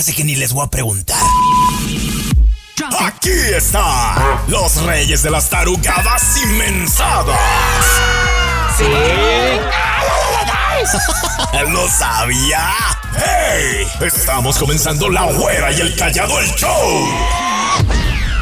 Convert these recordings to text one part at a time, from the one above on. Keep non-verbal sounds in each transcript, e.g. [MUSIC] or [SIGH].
Hace que ni les voy a preguntar. Aquí está los reyes de las tarugadas inmensadas. Sí. [LAUGHS] ¿Lo sabía? ¡Hey! Estamos comenzando La Güera y el Callado el Show.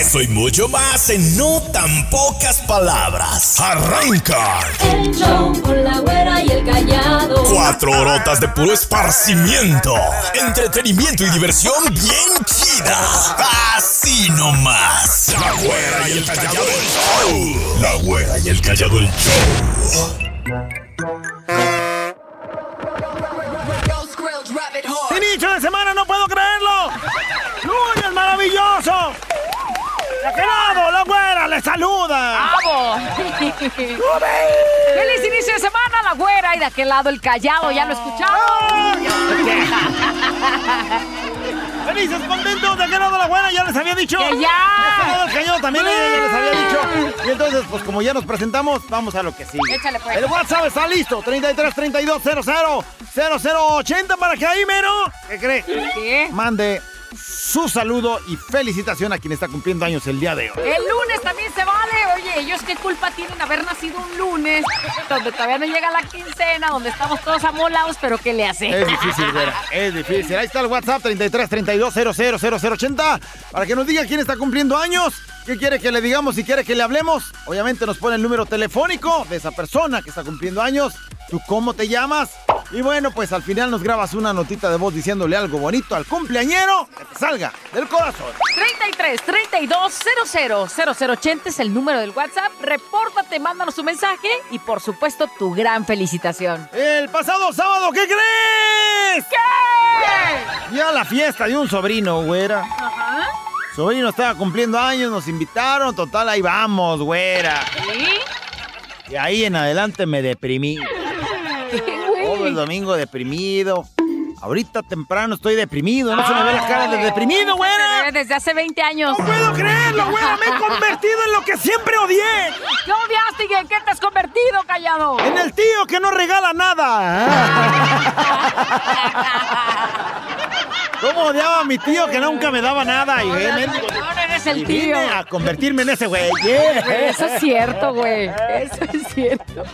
Eso y mucho más en no tan pocas palabras. Arranca. El show con la güera y el callado. Cuatro horotas de puro esparcimiento, entretenimiento y diversión bien chida. Así nomás. La güera y el callado el show. La güera y el callado el show. ¡Inicio de semana! ¡No puedo creerlo! ¡Lunes maravilloso! ¡De aquel lado, la güera le saluda! ¡Bravo! ¡Feliz inicio de semana, la güera! Y de aquel lado el callado, ¿ya lo escucharon? [LAUGHS] ¡Felices, contentos! De aquel lado, la güera ya les había dicho. ¡Que De ya! lado, el cañón también ya les había dicho. Y entonces, pues como ya nos presentamos, vamos a lo que sigue. Échale, pues. El WhatsApp está listo: 33 32 00 0080 para que ahí, mero. ¿Qué cree? ¿Qué? Mande su saludo y felicitación a quien está cumpliendo años el día de hoy. El lunes también se vale. Oye, ellos qué culpa tienen haber nacido un lunes, donde todavía no llega la quincena, donde estamos todos amolados, pero ¿qué le hace? Es difícil, güera. Es difícil. Ahí está el WhatsApp 33 32 00 0080 para que nos diga quién está cumpliendo años. ¿Qué quiere que le digamos? Si quiere que le hablemos, obviamente nos pone el número telefónico de esa persona que está cumpliendo años. ¿Tú cómo te llamas? Y bueno, pues al final nos grabas una notita de voz diciéndole algo bonito al cumpleañero que te salga del corazón. 33 32 00 0080 es el número del WhatsApp. Repórtate, mándanos tu mensaje y por supuesto tu gran felicitación. El pasado sábado, ¿qué crees? ¿Qué? Ya la fiesta de un sobrino, güera. Ajá. Sobrino estaba cumpliendo años, nos invitaron, total, ahí vamos, güera. ¿Sí? Y ahí en adelante me deprimí. ¿Qué, Todo el domingo deprimido. Ahorita temprano estoy deprimido, no se me ve la cara de deprimido, güera. Desde hace 20 años. No puedo creerlo, güera, me he convertido en lo que siempre odié. ¿Qué odiaste y en qué te has convertido, callado? En el tío que no regala nada. [LAUGHS] ¿Cómo odiaba a mi tío que nunca me daba nada? Y, eh, Ahora eres el y tío. vine a convertirme en ese güey. Yeah. Eso es cierto, güey. Eso es cierto.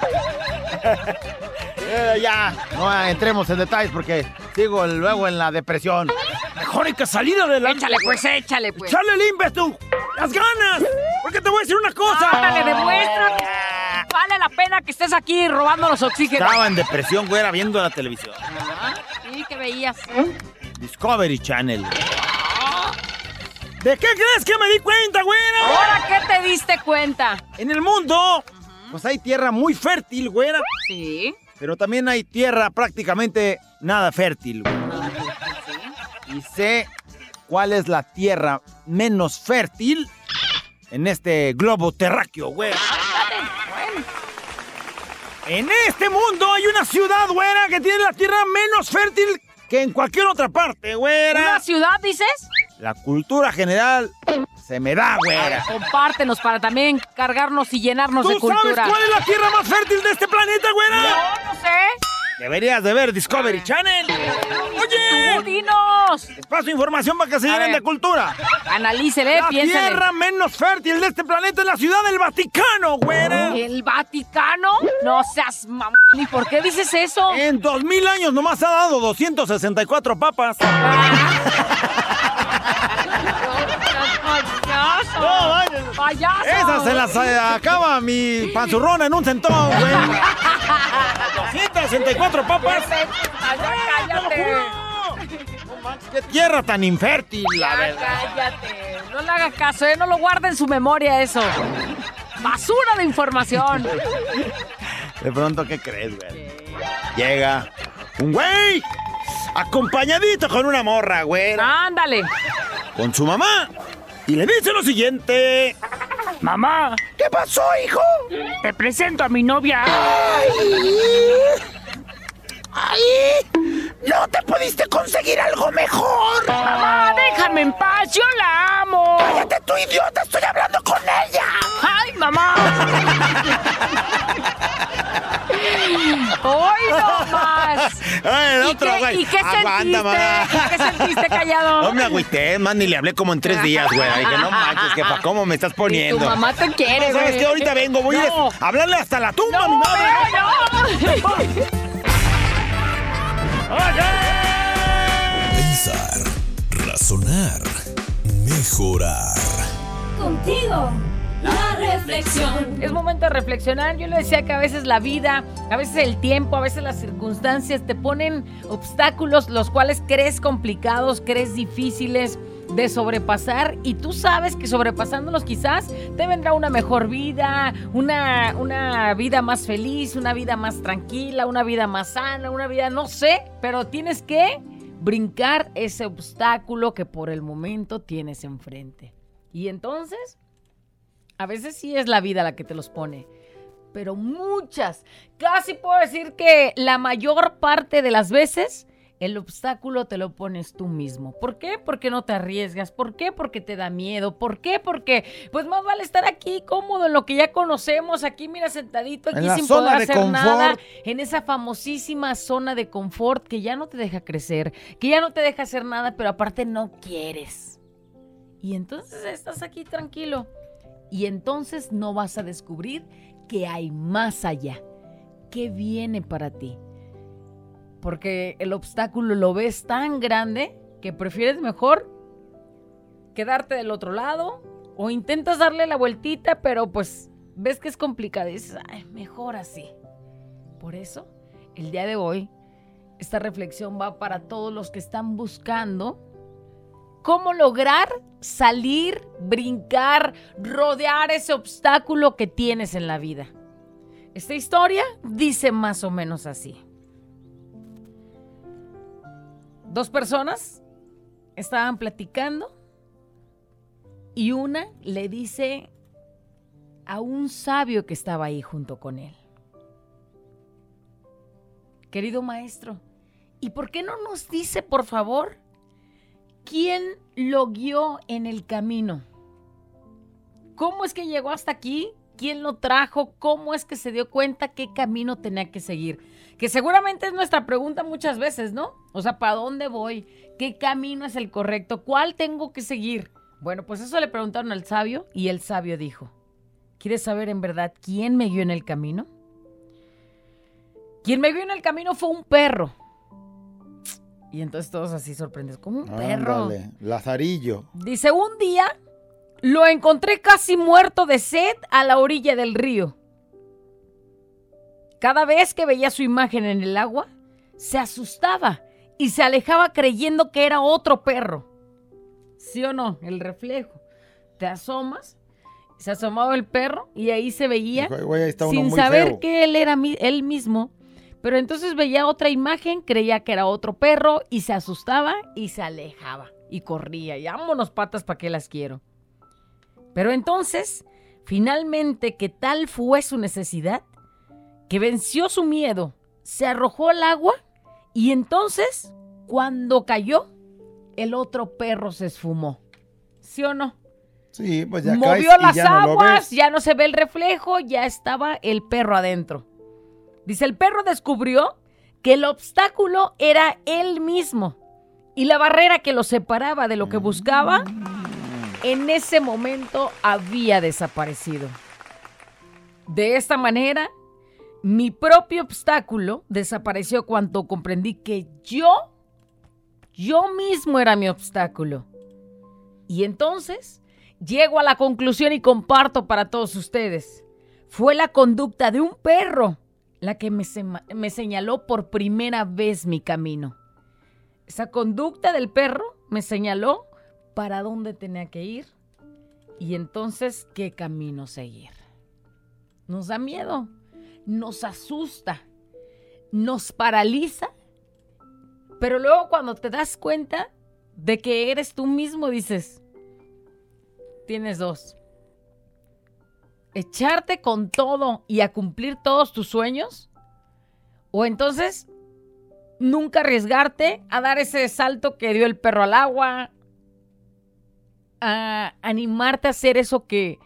Eh, ya, no entremos en detalles porque sigo luego en la depresión. Mejor hay que salir adelante. Échale, pues, échale, pues. ¡Echarle el ímpetu! ¡Las ganas! Porque te voy a decir una cosa. Ándale, demuestra. Vale la pena que estés aquí robándonos oxígeno. Estaba en depresión, güera, viendo la televisión. Ah, Sí, ¿qué veías? Discovery Channel. ¿De qué crees que me di cuenta, güera? ¿Ahora qué te diste cuenta? En el mundo, pues hay tierra muy fértil, güera. Sí. Pero también hay tierra prácticamente nada fértil. [LAUGHS] Y sé cuál es la tierra menos fértil en este globo terráqueo, güera. En este mundo hay una ciudad, güera, que tiene la tierra menos fértil que en cualquier otra parte, güera. ¿Una ciudad, dices? La cultura general se me da, güera. Compártenos para también cargarnos y llenarnos de ¿Tú sabes cultura. cuál es la tierra más fértil de este planeta, güera? No, no sé. Deberías de ver Discovery Channel. Tú, Oye, dinos. les paso información para que se llenen de cultura. Analícele, La tierra menos fértil de este planeta es la ciudad del Vaticano, güera. ¿El Vaticano? No seas mamón. ¿Y por qué dices eso? En dos mil años nomás ha dado 264 papas. [LAUGHS] ¡Payaso! No, vaya. ¡Payaso! Esas se las eh, acaba mi panzurrona en un centón, güey. 264 papas. ¡Cállate! Qué tierra tan infértil, la Ya, verdad. cállate. No le haga caso, ¿eh? No lo guarde en su memoria eso. Basura de información. De pronto, ¿qué crees, güey? Llega un güey acompañadito con una morra, güey, Ándale. con su mamá. Y le dice lo siguiente. Mamá, ¿Qué pasó, hijo? te presento a mi novia. ¡Ay! ¿No te pudiste conseguir algo mejor? Mamá, déjame en paz, yo la amo. ¡Cállate, tu idiota! ¡Estoy hablando con ella! ¡Ay, mamá! ¡Hoy no más! Ay, el ¿Y otro, qué, güey. ¿y qué Aguanta, sentiste? mamá. ¿Y qué sentiste, callado? No me agüité, más ni le hablé como en tres días, güey. Dije, no manches, jefa, ¿cómo me estás Y poniendo? tu mamá te quiere, ¿Sabes qué? Ahorita vengo, voy No. a hablarle hasta la tumba mi No, madre. no. Pensar, razonar, mejorar. Contigo, la reflexión. Es momento de reflexionar. Yo le decía que a veces la vida, a veces el tiempo, a veces las circunstancias te ponen obstáculos los cuales crees complicados, crees difíciles de sobrepasar y tú sabes que sobrepasándolos quizás te vendrá una mejor vida, una, una vida más feliz, una vida más tranquila, una vida más sana, una vida no sé, pero tienes que brincar ese obstáculo que por el momento tienes enfrente. Y entonces a veces sí es la vida la que te los pone, pero muchas, casi puedo decir que la mayor parte de las veces el obstáculo te lo pones tú mismo. ¿Por qué? Porque no te arriesgas. ¿Por qué? Porque te da miedo. ¿Por qué? Porque pues más vale estar aquí cómodo en lo que ya conocemos, aquí mira sentadito, aquí En sin poder de hacer confort. nada, en esa famosísima zona de confort que ya no te deja crecer, que ya no te deja hacer nada, pero aparte no quieres. Y entonces estás aquí tranquilo. Y entonces no vas a descubrir que hay más allá. ¿Qué viene para ti? Porque el obstáculo lo ves tan grande que prefieres mejor quedarte del otro lado o intentas darle la vueltita, pero pues ves que es complicado y dices, "Ay, mejor así. Por eso, el día de hoy, esta reflexión va para todos los que están buscando cómo lograr salir, brincar, rodear ese obstáculo que tienes en la vida. Esta historia dice más o menos así. Dos personas estaban platicando y una le dice a un sabio que estaba ahí junto con él. Querido maestro, ¿y por qué no nos dice, por favor, quién lo guió en el camino? ¿Cómo es que llegó hasta aquí? ¿Quién lo trajo? ¿Cómo es que se dio cuenta qué camino tenía que seguir? Que seguramente es nuestra pregunta muchas veces, ¿no? O sea, ¿para dónde voy? ¿Qué camino es el correcto? ¿Cuál tengo que seguir? Bueno, pues eso le preguntaron al sabio y el sabio dijo, ¿quieres saber en verdad quién me guió en el camino? Quien me guió en el camino fue un perro. Y entonces todos así sorprendidos, como un perro. Ándale, Lazarillo. Dice, un día lo encontré casi muerto de sed a la orilla del río. Cada vez que veía su imagen en el agua, se asustaba y se alejaba creyendo que era otro perro. ¿Sí o no? El reflejo. Te asomas, se asomaba el perro y ahí se veía Dijo, "Ay, güey, ahí está uno sin saber feo". que él era mi- él mismo. Pero entonces veía otra imagen, creía que era otro perro y se asustaba y se alejaba y corría. Y vámonos patas para que las quiero. Pero entonces, finalmente, que tal fue su necesidad, que venció su miedo, se arrojó al agua y entonces, cuando cayó, el otro perro se esfumó. ¿Sí o no? Sí, pues ya Movió caes y las ya no lo aguas, ya no se ve el reflejo, ya estaba el perro adentro. Dice, el perro descubrió que el obstáculo era él mismo y la barrera que lo separaba de lo que buscaba en ese momento había desaparecido. De esta manera, mi propio obstáculo desapareció cuando comprendí que yo, yo mismo era mi obstáculo. Y entonces llego a la conclusión y comparto para todos ustedes. Fue la conducta de un perro la que me, sema- me señaló por primera vez mi camino. Esa conducta del perro me señaló para dónde tenía que ir y entonces qué camino seguir. Nos da miedo, nos asusta, nos paraliza, pero luego cuando te das cuenta de que eres tú mismo, dices, tienes dos. Echarte con todo y a cumplir todos tus sueños. O entonces nunca arriesgarte a dar ese salto que dio el perro al agua, a animarte a hacer eso que,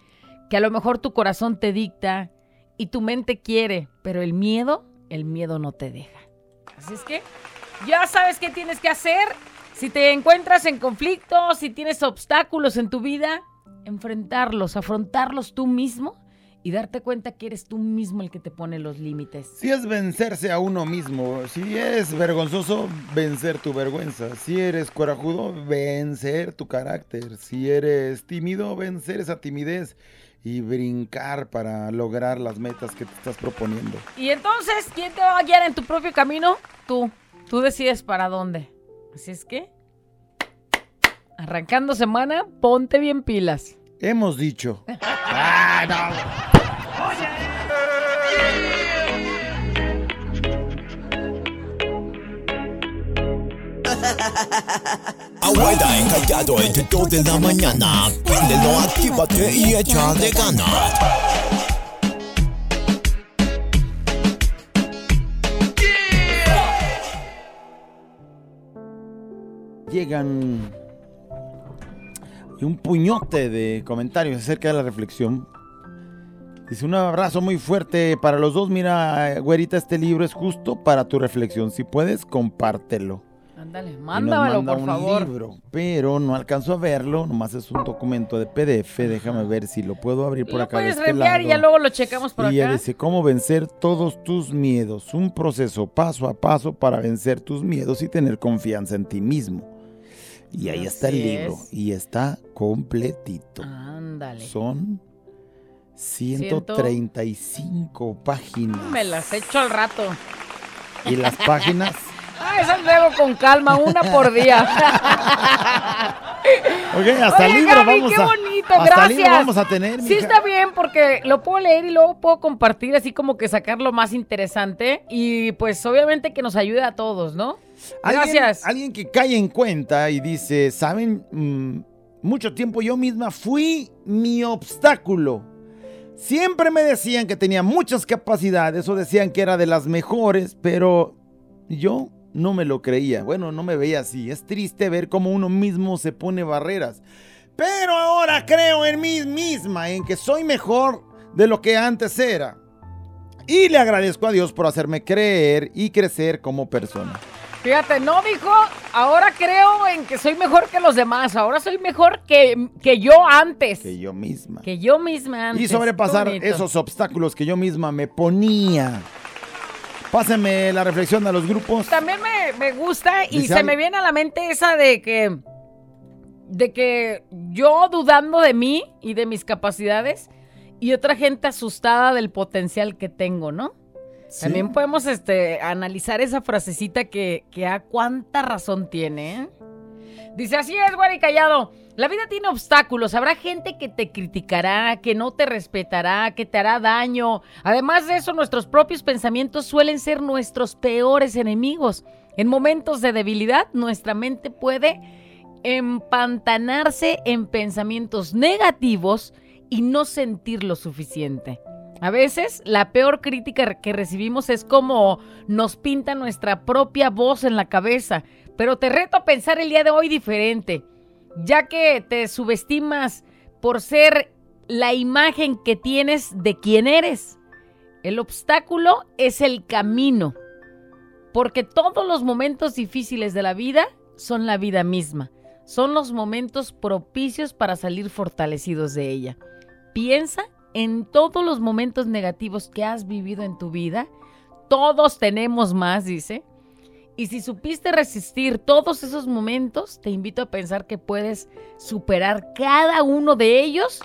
que a lo mejor tu corazón te dicta y tu mente quiere, pero el miedo, el miedo no te deja. Así es que ya sabes qué tienes que hacer. Si te encuentras en conflicto, si tienes obstáculos en tu vida, enfrentarlos, afrontarlos tú mismo y darte cuenta que eres tú mismo el que te pone los límites. Si es vencerse a uno mismo, si es vergonzoso, vencer tu vergüenza. Si eres corajudo, vencer tu carácter. Si eres tímido, vencer esa timidez y brincar para lograr las metas que te estás proponiendo. Y entonces, ¿quién te va a guiar en tu propio camino? Tú. Tú decides para dónde. Así es que, arrancando semana, ponte bien pilas. Hemos dicho. [LAUGHS] Ah, Abuela encallado entre 2 de la mañana. Préndelo, actívate y échale ganas. Llegan y un puñote de comentarios acerca de la reflexión. Dice, un abrazo muy fuerte para los dos. Mira, güerita, este libro es justo para tu reflexión. Si puedes, compártelo. Ándale, Y mándamelo, manda por un favor. libro, pero no alcanzo a verlo, nomás es un documento de PDF. Déjame ver si lo puedo abrir por Lo acá. de puedes este y ya luego lo checamos por y ella acá. dice, ¿cómo vencer todos tus miedos? Un proceso paso a paso para vencer tus miedos y tener confianza en ti mismo. Y ahí está el libro. es. Y está completito. Ándale. Son 135 páginas. Me las echo al rato. Y las páginas... [LAUGHS] Ah, esas luego con calma, una por día. [LAUGHS] Ok, hasta Oye, libro Gaby, vamos qué a... bonito, hasta gracias. libro vamos a tener, Sí mija. está bien porque lo puedo leer y luego puedo compartir así como que sacar lo más interesante y pues obviamente que nos ayude a todos, ¿no? Alguien- Gracias. Alguien que cae en cuenta y dice, ¿saben? Mm, mucho tiempo yo misma fui mi obstáculo. Siempre me decían que tenía muchas capacidades o decían que era de las mejores, pero yo no me lo creía. Bueno, no me veía así. Es triste ver cómo uno mismo se pone barreras. Pero ahora creo en mí misma, en que soy mejor de lo que antes era. Y le agradezco a Dios por hacerme creer y crecer como persona. Fíjate, no dijo, ahora creo en que soy mejor que los demás, ahora soy mejor que, que yo antes. Que yo misma. Que yo misma antes. y sobrepasar esos obstáculos que yo misma me ponía. Pásenme la reflexión a los grupos. También me, me gusta y Dice se al- me viene a la mente esa de que de que yo dudando de mí y de mis capacidades y otra gente asustada del potencial que tengo, ¿no? Sí. También podemos este, analizar esa frasecita que, que a cuánta razón tiene. ¿eh? Dice, así es, Guari Callado. La vida tiene obstáculos. Habrá gente que te criticará, que no te respetará, que te hará daño. Además de eso, nuestros propios pensamientos suelen ser nuestros peores enemigos. En momentos de debilidad, nuestra mente puede empantanarse en pensamientos negativos y no sentir lo suficiente. A veces la peor crítica que recibimos es como nos pinta nuestra propia voz en la cabeza, pero te reto a pensar el día de hoy diferente, ya que te subestimas por ser la imagen que tienes de quién eres. El obstáculo es el camino, porque todos los momentos difíciles de la vida son la vida misma, son los momentos propicios para salir fortalecidos de ella. Piensa en todos los momentos negativos que has vivido en tu vida. Todos tenemos más, dice. Y si supiste resistir todos esos momentos, te invito a pensar que puedes superar cada uno de ellos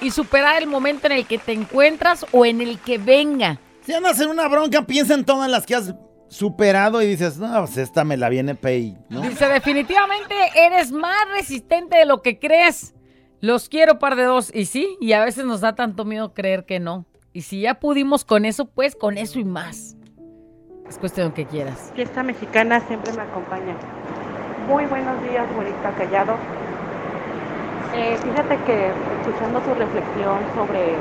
y superar el momento en el que te encuentras o en el que venga. Si andas en una bronca, piensa en todas las que has superado y dices, no, pues esta me la viene pay, ¿no? Dice, definitivamente eres más resistente de lo que crees. Los quiero par de dos. Y sí, y a veces nos da tanto miedo creer que no. Y si ya pudimos con eso, pues con eso y más. Es cuestión que quieras. Fiesta mexicana siempre me acompaña. Muy buenos días, güerita Callado. Eh, fíjate que escuchando tu reflexión sobre,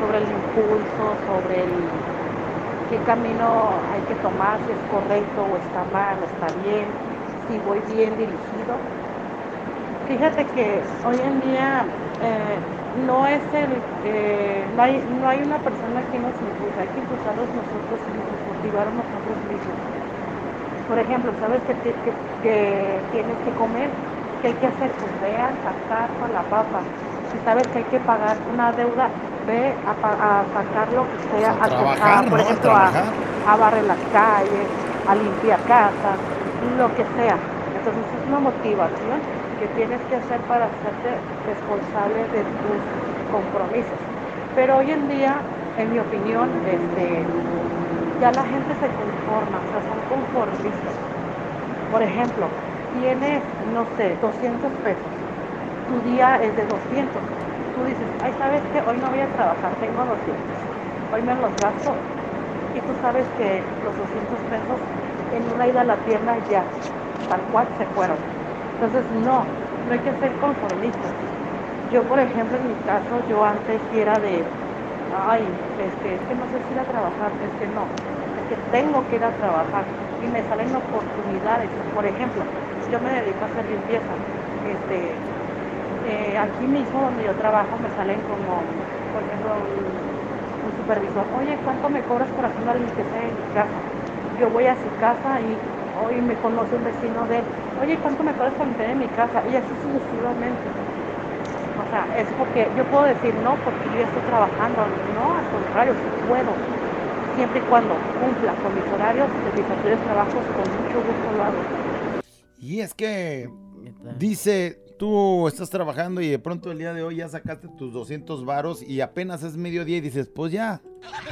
sobre el impulso, sobre el, qué camino hay que tomar, si es correcto o está mal, o está bien, si voy bien dirigido. Fíjate que hoy en día eh, no es el, eh, no, hay, no hay una persona que nos impulsa, hay que impulsarnos nosotros mismos, motivarnos nosotros mismos. Por ejemplo, ¿sabes que, ti- que- que tienes que comer? ¿Qué hay que hacer? Pues ve a sacar con la papa. Si sabes que hay que pagar una deuda, ve a, a sacar lo que sea, Pues a a, trabajar, por ¿no? A ejemplo, a barrer las calles, a limpiar casas, lo que sea. Entonces es una motivación que tienes que hacer para hacerte responsable de tus compromisos. Pero hoy en día, en mi opinión, este, ya la gente se conforma, o sea, son conformistas. Por ejemplo, tienes, no sé, 200 pesos, tu día es de 200. Tú dices, ay, ¿sabes qué? Hoy no voy a trabajar, tengo 200. Hoy me los gasto. Y tú sabes que los 200 pesos en una ida a la tienda ya, tal cual se fueron. Entonces, no, no hay que ser conformistas. Yo, por ejemplo, en mi caso, yo antes era de, ay, este, es que no sé si ir a trabajar, es que no, es que tengo que ir a trabajar y me salen oportunidades. Por ejemplo, yo me dedico a hacer limpieza. Este, eh, aquí mismo donde yo trabajo me salen como, por ejemplo, un, supervisor, oye, ¿cuánto me cobras por hacer una limpieza en mi casa? Yo voy a su casa y hoy me conoce un vecino de él, oye, ¿cuánto me cobras por limpiar en mi casa? Y así sucesivamente. Sea, es porque yo puedo decir no porque yo ya estoy trabajando. No, al contrario, sí puedo. Siempre y cuando cumpla con mis horarios de mis anteriores trabajos, con mucho gusto lo hago. Y es que dice, tú estás trabajando y de pronto el día de hoy ya sacaste tus 200 varos y apenas es mediodía y dices, pues ya,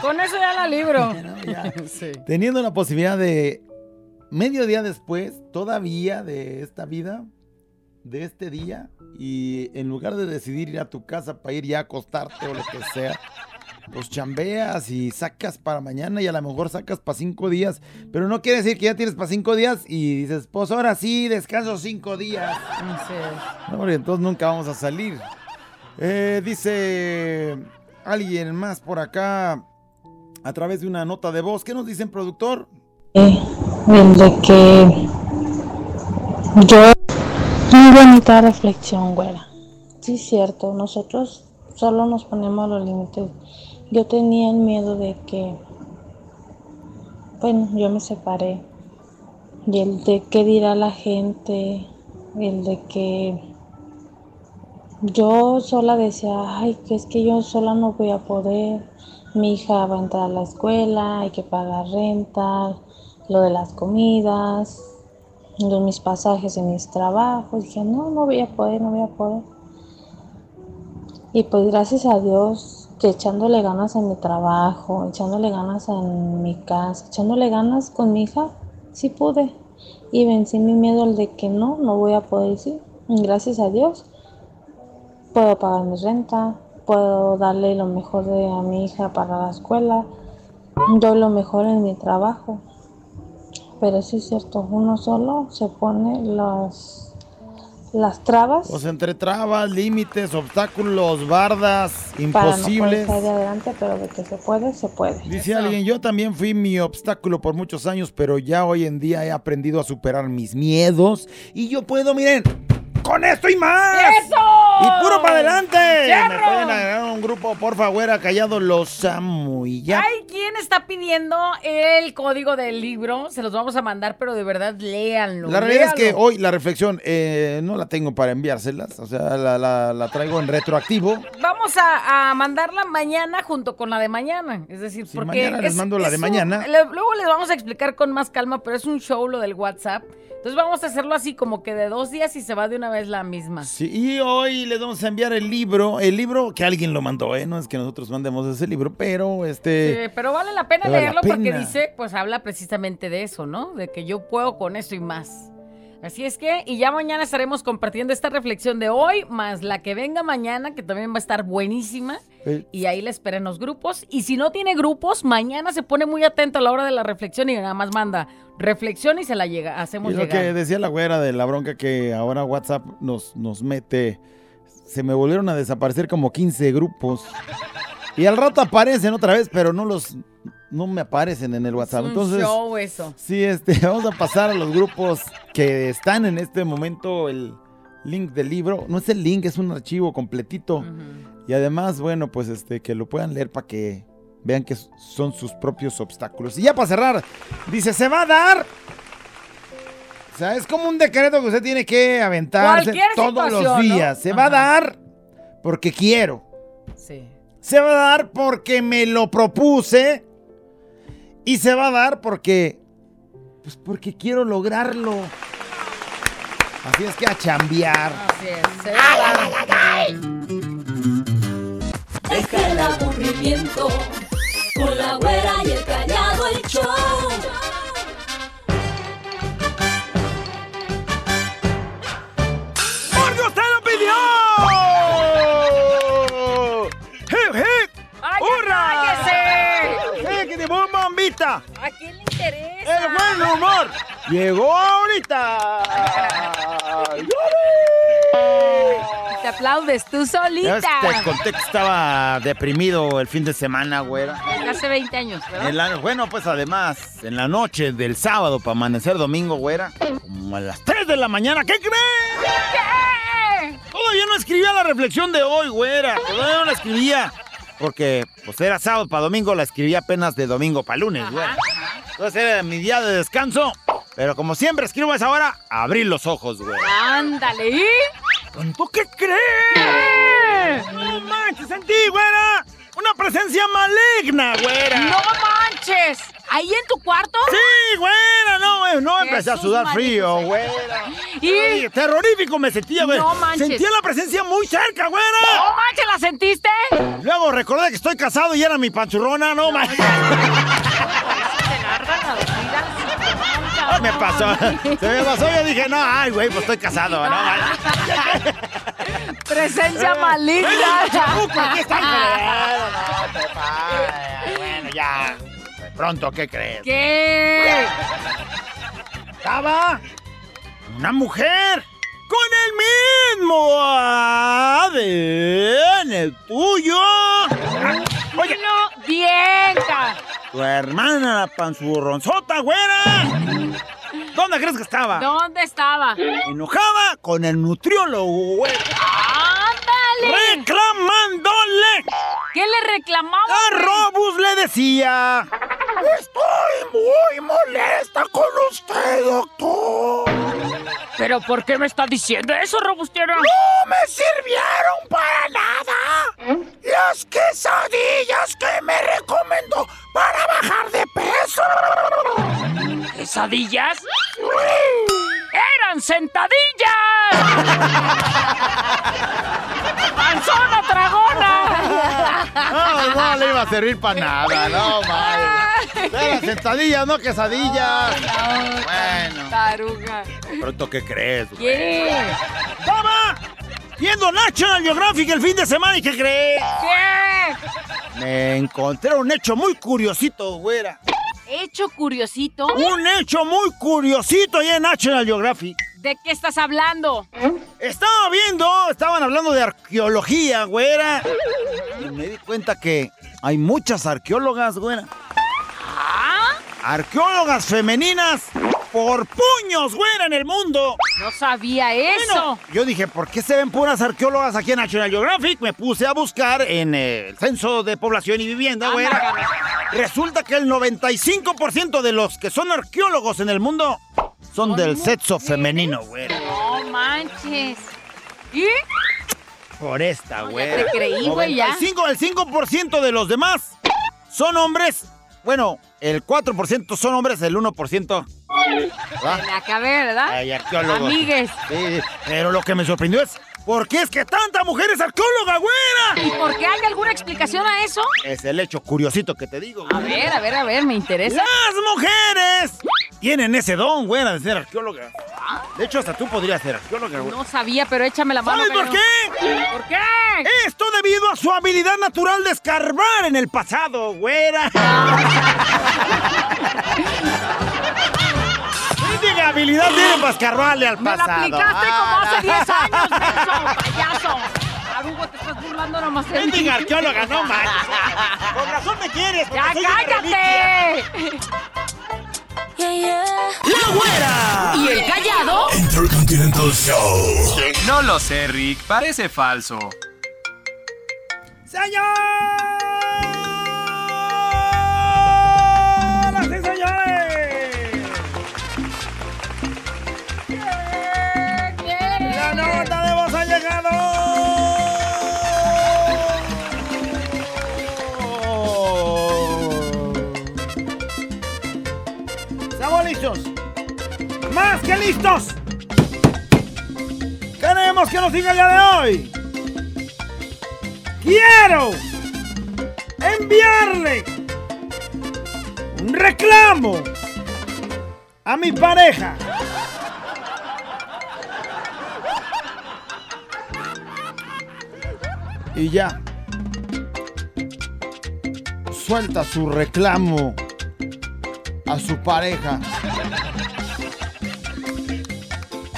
Con eso ya la libro. [LAUGHS] ya. [LAUGHS] Sí. teniendo la posibilidad de mediodía después, todavía de esta vida, de este día, y en lugar de decidir ir a tu casa para ir ya a acostarte o lo que sea, pues chambeas y sacas para mañana y a lo mejor sacas para cinco días, pero no quiere decir que ya tienes para cinco días y dices, pues ahora sí, descanso cinco días. No, porque entonces nunca vamos a salir. Eh, dice alguien más por acá a través de una nota de voz. ¿Qué nos dicen, productor? el de que yo muy bonita reflexión güera. Sí cierto nosotros solo nos ponemos los límites. Yo tenía el miedo de que bueno yo me separé. Y el de qué dirá la gente el de que yo sola decía ay que es que yo sola no voy a poder. Mi hija va a entrar a la escuela hay que pagar renta lo de las comidas, de mis pasajes en mis trabajos. Dije, no, no voy a poder, no voy a poder. Y pues gracias a Dios que echándole ganas en mi trabajo, echándole ganas en mi casa, echándole ganas con mi hija, sí pude. Y vencí mi miedo al de que no, no voy a poder, sí. Gracias a Dios puedo pagar mi renta, puedo darle lo mejor de a mi hija para la escuela, doy lo mejor en mi trabajo. Pero sí es cierto, uno solo se pone las, las trabas Pues entre trabas, límites, obstáculos, bardas, para no poder imposibles. salir adelante, pero de que se puede, se puede. Dice alguien, yo también fui mi obstáculo por muchos años, pero ya hoy en día he aprendido a superar mis miedos y yo puedo, miren, con esto y más. ¡Eso! Y puro para adelante. Me pueden agregar un grupo, porfa, güera, callado, los amo y ya. Hay quien está pidiendo el código del libro. Se los vamos a mandar, pero de verdad léanlo. La realidad es que hoy la reflexión eh, no la tengo para enviárselas, o sea, la, la- la traigo en retroactivo. Vamos a, a mandarla mañana junto con la de mañana. Es decir, Sí, porque. mañana les es- mando la de un- mañana. luego les vamos a explicar con más calma, pero es un show lo del WhatsApp. Entonces vamos a hacerlo así como que de dos días y se va de una vez la misma. Sí, y hoy les vamos a enviar el libro, el libro que alguien lo mandó, ¿eh? No es que nosotros mandemos ese libro, pero este... Sí, pero vale la pena vale la leerlo porque dice, pues habla precisamente de eso, ¿no? De que yo puedo con eso y más. Así es que, y ya mañana estaremos compartiendo esta reflexión de hoy, más la que venga mañana, que también va a estar buenísima. Y ahí la esperen los grupos. Y si no tiene grupos, mañana se pone muy atento a la hora de la reflexión y nada más manda reflexión y se la llega, hacemos Y lo llegar. que decía la güera de la bronca que ahora WhatsApp nos, nos mete. Se me volvieron a desaparecer como 15 grupos. Y al rato aparecen otra vez, pero no los no me aparecen en el Es WhatsApp. un Entonces, show eso. sí, este, [LAUGHS] vamos a pasar a los grupos que están en este momento el link del libro. No es el link, es un archivo completito. Y además, bueno, pues este, que lo puedan leer para que vean que son sus propios obstáculos. Y ya para cerrar, dice, se va a dar. O sea, es como un decreto que usted tiene que aventarse todos los días. Se va a dar porque quiero. Sí. Se va a dar porque me lo propuse. Y se va a dar porque. Pues porque quiero lograrlo. Así es que a chambear. Así es. Se va a dar. Deja el aburrimiento con la güera y el callado el show. ¡Porque usted lo pidió! ¡Hip, hip! ¡Ay, ya ¡Hurra! cállese! ¡Eh, que te pon bombita! ¿A quién le interesa? ¡El buen humor! ¡Llegó ahorita! Te aplaudes tú solita. Te conté que estaba deprimido el fin de semana, güera. Hace 20 años, ¿verdad? La- bueno, pues además, en la noche del sábado para amanecer domingo, güera, como a las 3 de la mañana, ¿qué crees? ¿Qué? Todavía no escribía la reflexión de hoy, güera. Todavía no la escribía. Porque, pues era sábado para domingo, la escribí apenas de domingo para lunes, güera. Entonces era mi día de descanso. Pero como siempre escribo a esa hora, abrí los ojos, güey. Ándale, ¿y? ¿Tú qué crees? No manches, sentí, güera. Una presencia maligna, güera. ¡No manches! ¿Ahí en tu cuarto? Sí, güera, no, güey, no empecé a sudar frío, güera. ¿Y? Ay, terrorífico me sentía, güey. No manches. Sentía la presencia muy cerca, ¡No güera. manches, la sentiste! Luego recordé que estoy casado y era mi panchurrona, no, manches. [LAUGHS] [LAUGHS] Me pasó, [LAUGHS] se me pasó, yo dije, no, ay, güey, pues estoy casado, no. [LAUGHS] Presencia ¡Ey, maligna. aquí está! No. Bueno, ya. Pronto, ¿qué crees? ¿Qué? Estaba una mujer con el mismo ADN el tuyo. Oye, No, bien, tu hermana, la panzurronzota, güera. ¿Dónde crees que estaba? ¿Dónde estaba? Enojada con el nutriólogo, güey. ¡Ándale! Reclamándole. ¿Qué le reclamaba? A Robus le decía. Estoy muy molesta con usted, doctor. ¿Pero por qué me está diciendo eso, Robustiero? ¡No me sirvieron para nada! Las quesadillas que me recomendó para bajar de peso. ¿Quesadillas? ¡Eran sentadillas! ¡Panzona tragona! No, no le iba a servir para nada, no, madre. Eran sentadillas, no quesadillas. Bueno, Taruga. pronto, ¿qué crees? ¿Qué? ¡Estaba viendo National Geographic el fin de semana y ¿qué crees? ¿Qué? Me encontré un hecho muy curiosito, güera. Hecho curiosito. Un hecho muy curiosito allá en National Geographic. ¿De qué estás hablando? Estaba viendo, estaban hablando de arqueología, güera. Y me di cuenta que hay muchas arqueólogas, güera. Arqueólogas femeninas por puños, güera, en el mundo. No sabía eso. Bueno, yo dije, ¿por qué se ven puras arqueólogas aquí en National Geographic? Me puse a buscar en el censo de población y vivienda, güera. Resulta que el 95% de los que son arqueólogos en el mundo son ¿Son del sexo femenino, güera. No manches. ¿Y? Por esta, No, ya güey. te creí, güey, ya. El 5%, el 5% de los demás son hombres. Bueno, el 4% son hombres, el 1% ¿Va? Me acabé, ¿verdad? Ay, arqueólogos. Amigues. Sí, pero lo que me sorprendió es, ¿por qué es que tanta mujer es arqueóloga, güera? ¿Y por qué hay alguna explicación a eso? Es el hecho curiosito que te digo. A ver, a ver, a ver, me interesa. Las mujeres tienen ese don, güera, de ser arqueóloga. De hecho, hasta tú podrías ser arqueóloga, güera. No sabía, pero échame la mano. ¿Sabes por qué? ¿Por qué? Esto debido a su habilidad natural de escarbar en el pasado, güera. [LAUGHS] ¿Qué habilidad tiene para escarbarle al Me la pasado? aplicaste como hace 10 Ah. años, [LAUGHS] menso, payaso. Tarugo, te estás burlando nomás. Mendiga arqueóloga, no manches. [LAUGHS] Con razón me quieres. ¡Ya soy ¡La güera! ¿Y el callado? Intercontinental Show. No lo sé, Rick. Parece falso. ¡Señoras y señores! ¡La nota de voz ha llegado! ¡Más que listos! Queremos que nos diga el día de hoy. Quiero enviarle un reclamo a mi pareja. Y ya. Suelta su reclamo a su pareja.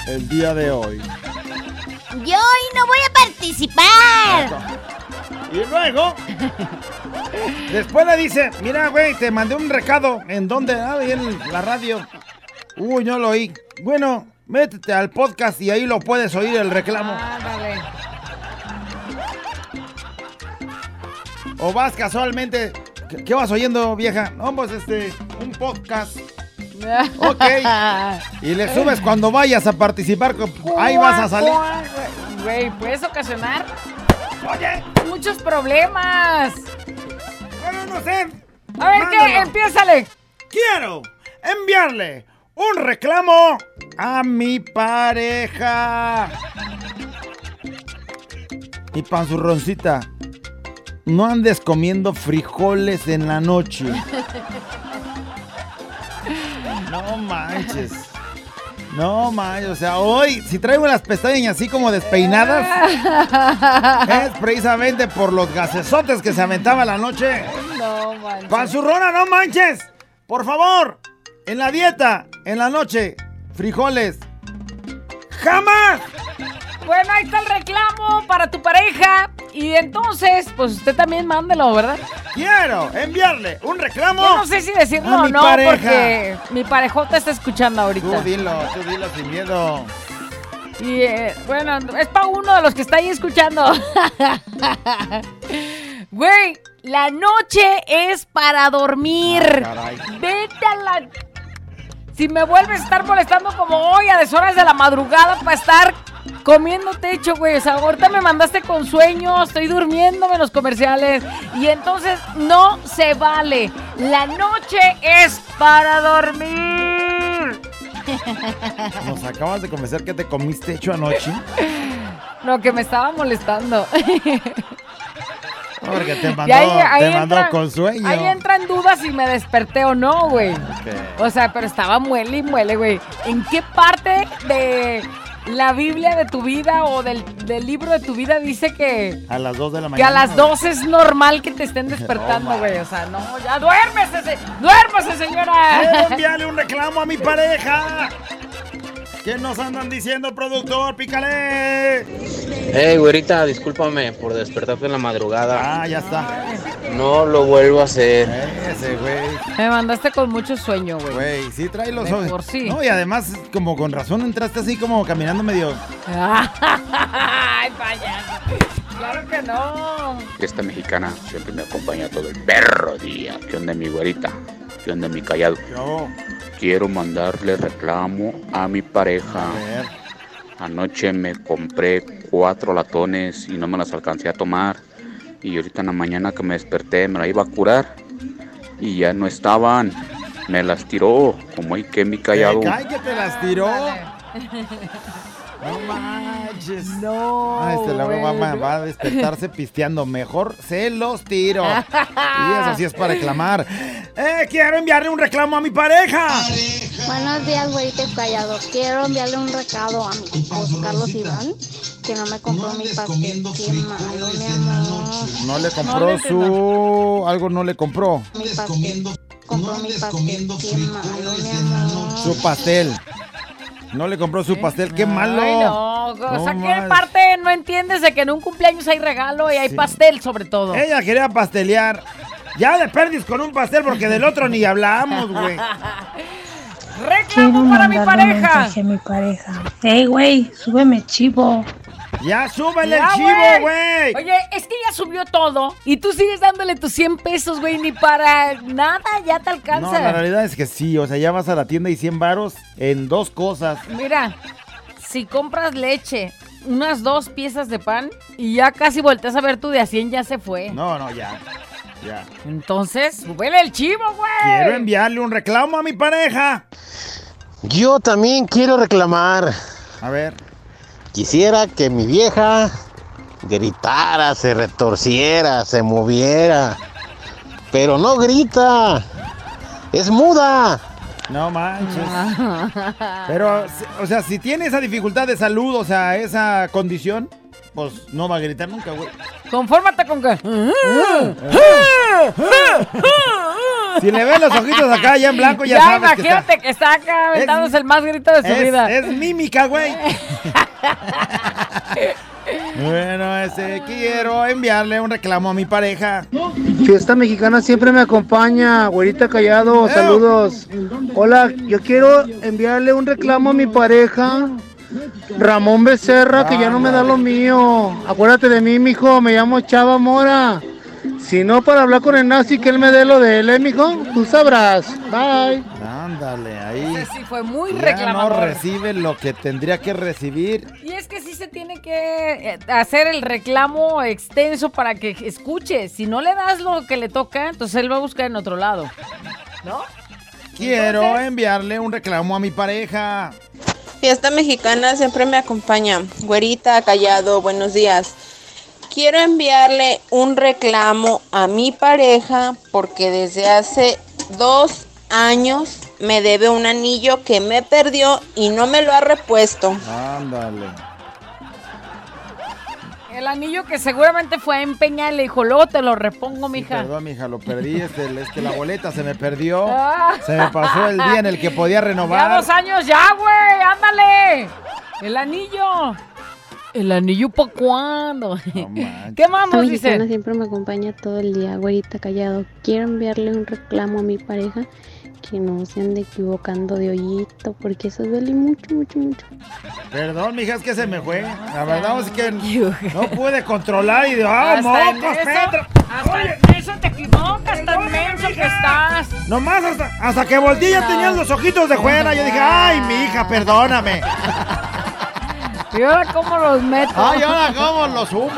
El día de hoy. Yo hoy no voy a participar. Y luego, [LAUGHS] después le dice, mira, güey, te mandé un recado. ¿En dónde? Ah, ahí en la radio. Uy, no lo oí. Bueno, métete al podcast y ahí lo puedes oír el reclamo. O vas casualmente. ¿Qué, qué vas oyendo, vieja? No, pues este, un podcast. [LAUGHS] Ok. Y le subes cuando vayas a participar. Ahí vas a salir. Güey, puedes ocasionar Oye, muchos problemas. bueno, no sé. A ver, ¿qué? Mándalo. Empiézale. Quiero enviarle un reclamo a mi pareja. Mi panzurroncita, no andes comiendo frijoles en la noche. [LAUGHS] No manches. No manches, o sea, hoy si traigo las pestañas así como despeinadas, es precisamente por los gasesotes que se aventaba la noche. No, manches. Panzurrona, no manches. Por favor, en la dieta, en la noche, frijoles. ¡Jamás! Bueno, ahí está el reclamo para tu pareja. Y entonces, pues usted también mándelo, ¿verdad? Quiero enviarle un reclamo. Yo no sé si decirlo o no, pareja. porque mi parejota está escuchando Tú ahorita. dilo, tú dilo sin miedo. Y eh, bueno, es para uno de los que está ahí escuchando. [LAUGHS] Güey, la noche es para dormir. Ah. Vete a la. Si me vuelves a estar molestando como hoy a deshoras de la madrugada para estar comiendo techo, güey. O sea, ahorita me mandaste con sueño, estoy durmiéndome en los comerciales. Y entonces no se vale. La noche es para dormir. [LAUGHS] Nos acabas de convencer que te comiste hecho anoche. No, que me estaba molestando. Porque te mandó, ahí- ahí te mandó con sueño. Ahí entran dudas si me desperté o no, güey. O sea, pero estaba muele y muele, güey. ¿En qué parte de la Biblia de tu vida o del, del libro de tu vida dice que, A las 2 de la que mañana. a las 12 es normal que te estén despertando, güey? O sea, no, ya duérmese, se- duérmese, Quiero señora. enviarle un reclamo a mi pareja. ¿Qué nos andan diciendo, productor? Pícale. Hey, güerita, discúlpame por despertarte en la madrugada. Ah, ya está. No lo vuelvo a hacer. Ese, güey. Me mandaste con mucho sueño, güey. Güey, sí trae los ojos. por sí. No, y además, como con razón entraste así como caminando medio. Ay, payaso. Claro que no. Esta mexicana siempre me acompaña todo el perro día. ¿Qué onda mi güerita? ¿Qué onda mi callado? Yo. Quiero mandarle reclamo a mi pareja. A ver. Anoche me compré cuatro latones y no me las alcancé a tomar. Y ahorita en la mañana que me desperté me la iba a curar. Y ya no estaban. Me las tiró, como hay que mi callado. Ay, que te las tiró. [LAUGHS] No manches. No. Ay, este luego va, güey. va a despertarse pisteando. Mejor se los tiro. Y eso sí es para reclamar. Eh, quiero enviarle un reclamo a mi pareja. Buenos días, güerito callado. Quiero enviarle un recado a mi esposo Carlos Iván, que no me compró mi pastel. Qué malo, mi amor. No le No compró su. Algo no le compró. Mi pastel. Compró mi pastel. Qué malo, mi amor. Su pastel. No le compró su pastel. Qué malo. Ay, no. O No sea, ¿qué más. parte no entiendes de que en un cumpleaños hay regalo y hay Sí. pastel sobre todo? Ella quería pastelear. Ya de perdis con un pastel porque del otro ni hablamos, güey. [LAUGHS] Quiero Reclamo para mi un pareja. mensaje a mi pareja. Ey, güey, súbeme chivo. Ya súbele Ya, el chivo, güey. Oye, es que ya subió todo y tú sigues dándole tus 100 pesos, güey, ni para nada, ya te No, alcanza. la realidad es que sí, o sea, ya vas a la tienda y 100 varos en dos cosas. Mira, si compras leche, unas dos piezas de pan y ya casi volteas a ver tu de a 100 ya se fue. No, no, ya. Ya. Entonces, súbele el chivo, güey. Quiero enviarle un reclamo a mi pareja. Yo también quiero reclamar. A ver. Quisiera que mi vieja gritara, se retorciera, se moviera. Pero no grita. Es muda. No manches. Pero, si- o sea, si tiene esa dificultad de salud, o sea, esa condición, pues no va a gritar nunca, güey. Confórmate con que. Si le ven los ojitos acá ya en blanco, ya, Ya, sabes que está. imagínate que está, acá aventándose el más grito de su es, vida. es mímica, güey. [LAUGHS] bueno, este, quiero enviarle un reclamo a mi pareja. Fiesta mexicana siempre me acompaña, güerita callado, saludos. Hola, yo quiero enviarle un reclamo a mi pareja, Ramón Becerra, que ya no me da lo mío. Acuérdate de mí, mijo, me llamo Chava Mora. Si no, para hablar con el nazi, que él me dé lo de él, ¿eh, mijo? Tú sabrás. Bye. Ándale, ahí. Ese sí fue muy Ya no recibe lo que tendría que recibir. Y es que sí se tiene que eh, hacer el reclamo extenso para que escuche. Si no le das lo que le toca, entonces él va a buscar en otro lado. ¿No? Quiero enviarle un reclamo a mi pareja. Fiesta mexicana siempre me acompaña. Güerita, callado, buenos días. Quiero enviarle un reclamo a mi pareja porque desde hace dos años me debe un anillo que me perdió y no me lo ha repuesto. Ándale. El anillo que seguramente fue a empeñar, le dijo, luego te lo repongo, mija. Perdón, mija, lo perdí. Es, el- es que la boleta se me perdió. Ah. Se me pasó el día en el que podía Ya renovar. dos años ya, güey, ándale. El anillo. ¿El anillo para cuándo? [LAUGHS] ¿Qué más Esta siempre me acompaña todo el día, güerita callado. Quiero enviarle un reclamo a mi pareja que no se ande equivocando de hoyito, porque eso duele mucho, mucho, mucho. Perdón, mija, es que se me fue. La verdad es que no [LAUGHS] pude controlar y de ¡ah, Hasta en mocos, eso- Pedro! Hasta en eso te equivocas, tan menso que estás. Nomás hasta, hasta que volteé ya tenían los ojitos de fuera. Yo dije, ¡ay, mi hija, perdóname! [LAUGHS] ¿Y ahora cómo los meto? ¡Ay, ahora cómo los sumo!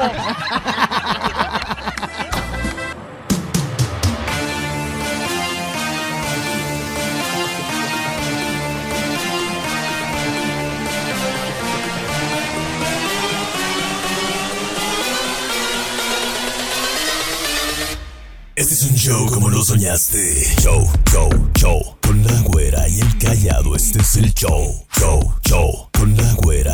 Este es un show como lo soñaste. Show, show, show. Con la güera y el callado, este es el show. Show, show.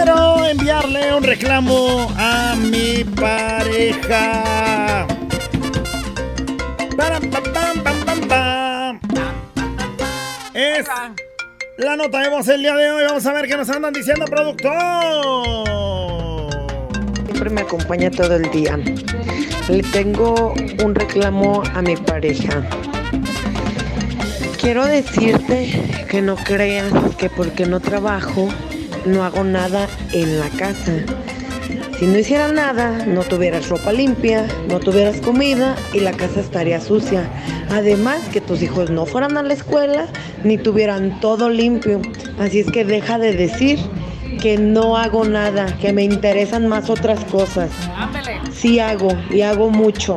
Quiero enviarle un reclamo a mi pareja. Es la nota de voz el día de hoy. Vamos a ver qué nos andan diciendo, productor. Siempre me acompaña todo el día. Le tengo un reclamo a mi pareja. Quiero decirte que no creas que porque no trabajo no hago nada en la casa. Si no hiciera nada, no tuvieras ropa limpia, no tuvieras comida y la casa estaría sucia. Además, que tus hijos no fueran a la escuela ni tuvieran todo limpio. Así es que deja de decir que no hago nada, que me interesan más otras cosas. Sí hago y hago mucho.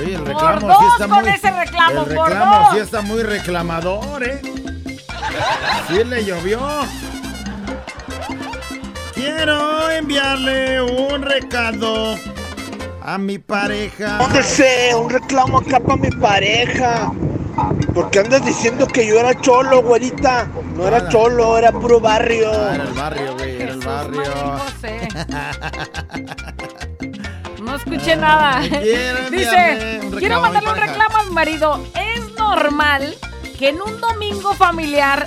El Por reclamo dos sí está con muy. ese reclamo, el por reclamo dos. sí está muy reclamador, ¿eh? Sí le llovió. Quiero enviarle un recado a mi pareja. Póngase un reclamo acá para mi pareja. Porque andas diciendo que yo era cholo, güerita. No era cholo, era puro barrio. Ah, era el barrio, güey, era el barrio. [LAUGHS] No escuché nada. quiero Dice, quiero mandarle un pareja". reclamo a mi marido. Es normal que en un domingo familiar,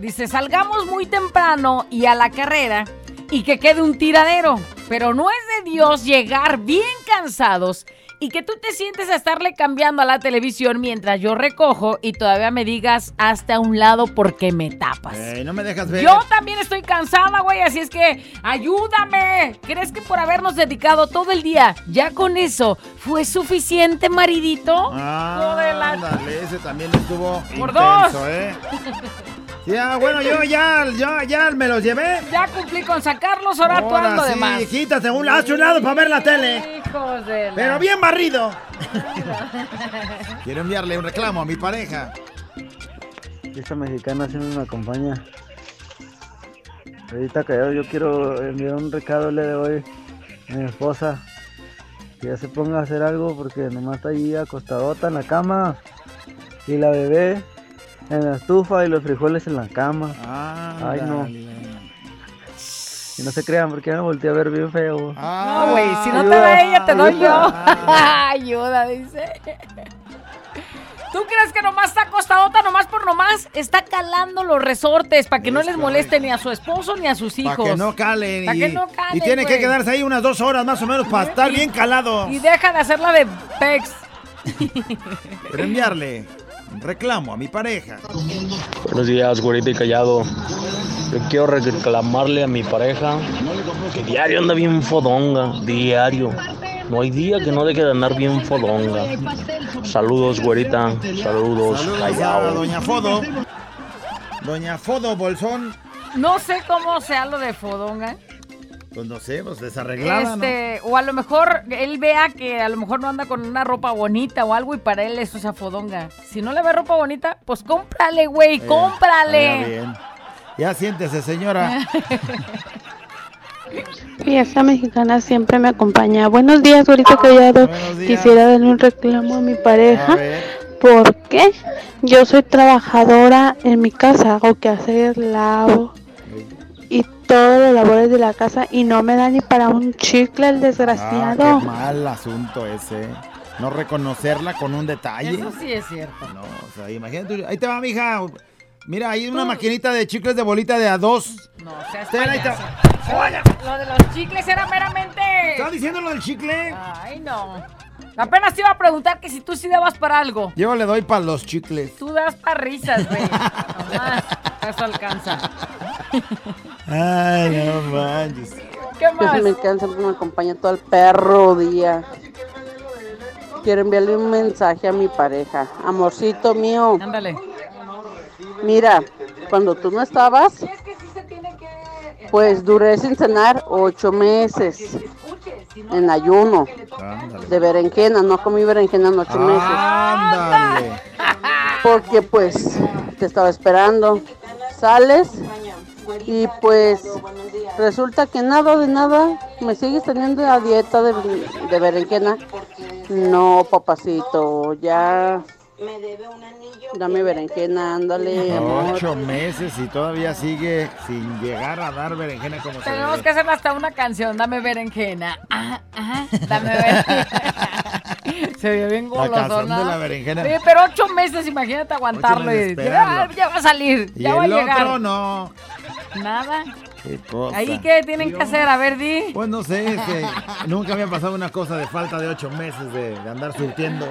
dice, salgamos muy temprano y a la carrera y que quede un tiradero. Pero no es de Dios llegar bien cansados y que tú te sientes a estarle cambiando a la televisión mientras yo recojo y todavía me digas hasta un lado porque me tapas. Ey, no me dejas ver. Yo también estoy cansada, güey, así es que ayúdame. ¿Crees que por habernos dedicado todo el día, ya con eso, fue suficiente, maridito? Hijo de la- Ándale, ese también estuvo Por intenso, dos. ¿eh? [LAUGHS] Ya, bueno, yo ya, ya, ya me los llevé. Ya cumplí con sacarlos, ahora tú ando de sí, más. quítate un, hazte un lado para ver la tele. Hijos de la- Pero bien barrido. Quiero enviarle un reclamo a mi pareja. Esta mexicana siempre me acompaña. Ahorita callado, yo quiero enviar un recado de hoy a mi esposa. Que ya se ponga a hacer algo porque nomás está ahí acostadota en la cama. Y la bebé en la estufa y los frijoles en la cama. Ay, no. Y no se crean porque ya me volteé a ver bien feo. No, güey, si no te da ella, te doy yo. ayuda. [LAUGHS] Ayuda, dice. ¿Tú crees que nomás está acostadota, nomás por nomás? Está calando los resortes para que no les moleste ni a su esposo ni a sus hijos. Para que no calen. Pa' y, que no calen, y tiene que quedarse ahí unas dos horas más o menos para estar bien calado. Y deja de hacerla de pex. Un reclamo a mi pareja. Buenos días, güerita y callado. Yo quiero reclamarle a mi pareja que diario anda bien fodonga, diario. No hay día que no deje de andar bien fodonga. Saludos, güerita. Saludos, callado. Doña Fodo. Doña Fodo Bolsón. No sé cómo sea lo de Fodonga. Pues no sé, pues desarreglada, Este, o a lo mejor él vea que a lo mejor no anda con una ropa bonita o algo y para él eso sea fodonga. Si no le ve ropa bonita, pues cómprale, güey. Eh, cómprale. bien. Ya siéntese, señora. [LAUGHS] Y esta mexicana siempre me acompaña. Buenos días, ahorita callado. Quisiera darle un reclamo a mi pareja. Porque yo soy trabajadora en mi casa, hago que hacer, lavo todas las labores de la casa y no me da ni para un chicle el Ah, desgraciado. qué mal asunto ese. No reconocerla con un detalle. Eso sí es cierto. No, o sea, imagínate. Ahí te va, mija. Mira, hay una maquinita de chicles de bolita de a dos. No, seas ahí. Lo de los chicles era meramente. ¿Estás diciendo lo del chicle? Ay, no. Apenas te iba a preguntar que si tú sí dabas para algo. Yo le doy para los chicles. Tú das para risas, güey. [LAUGHS] Nomás. Eso alcanza. Ay, no manches. ¿Qué más? me cansa porque me acompaña todo el perro día. Quiero enviarle un mensaje a mi pareja. Amorcito mío. Ándale. Mira, cuando tú no estabas, pues duré sin cenar ocho meses en ayuno de berenjena. No comí berenjena en ocho meses. Ándale. Porque pues te estaba esperando. Sales y pues resulta que nada de nada me sigues teniendo la dieta de, de berenjena. No, papacito, ya. Dame berenjena, ándale, amor. Ocho meses y todavía sigue sin llegar a dar berenjena como se Tenemos debe. que hacerle hasta una canción. Dame berenjena. Ah, ah, dame berenjena. [LAUGHS] Se vio bien La canción golosona. de la berenjena. Oye, pero ocho meses, imagínate aguantarlo. y- ya, esperarlo. ya va a salir. Y ya va a el llegar. otro no. Nada. Qué cosa. ¿Ahí qué tienen que hacer? A ver, di. Pues no sé, es que nunca me ha pasado una cosa de falta de ocho meses de, de andar surtiendo.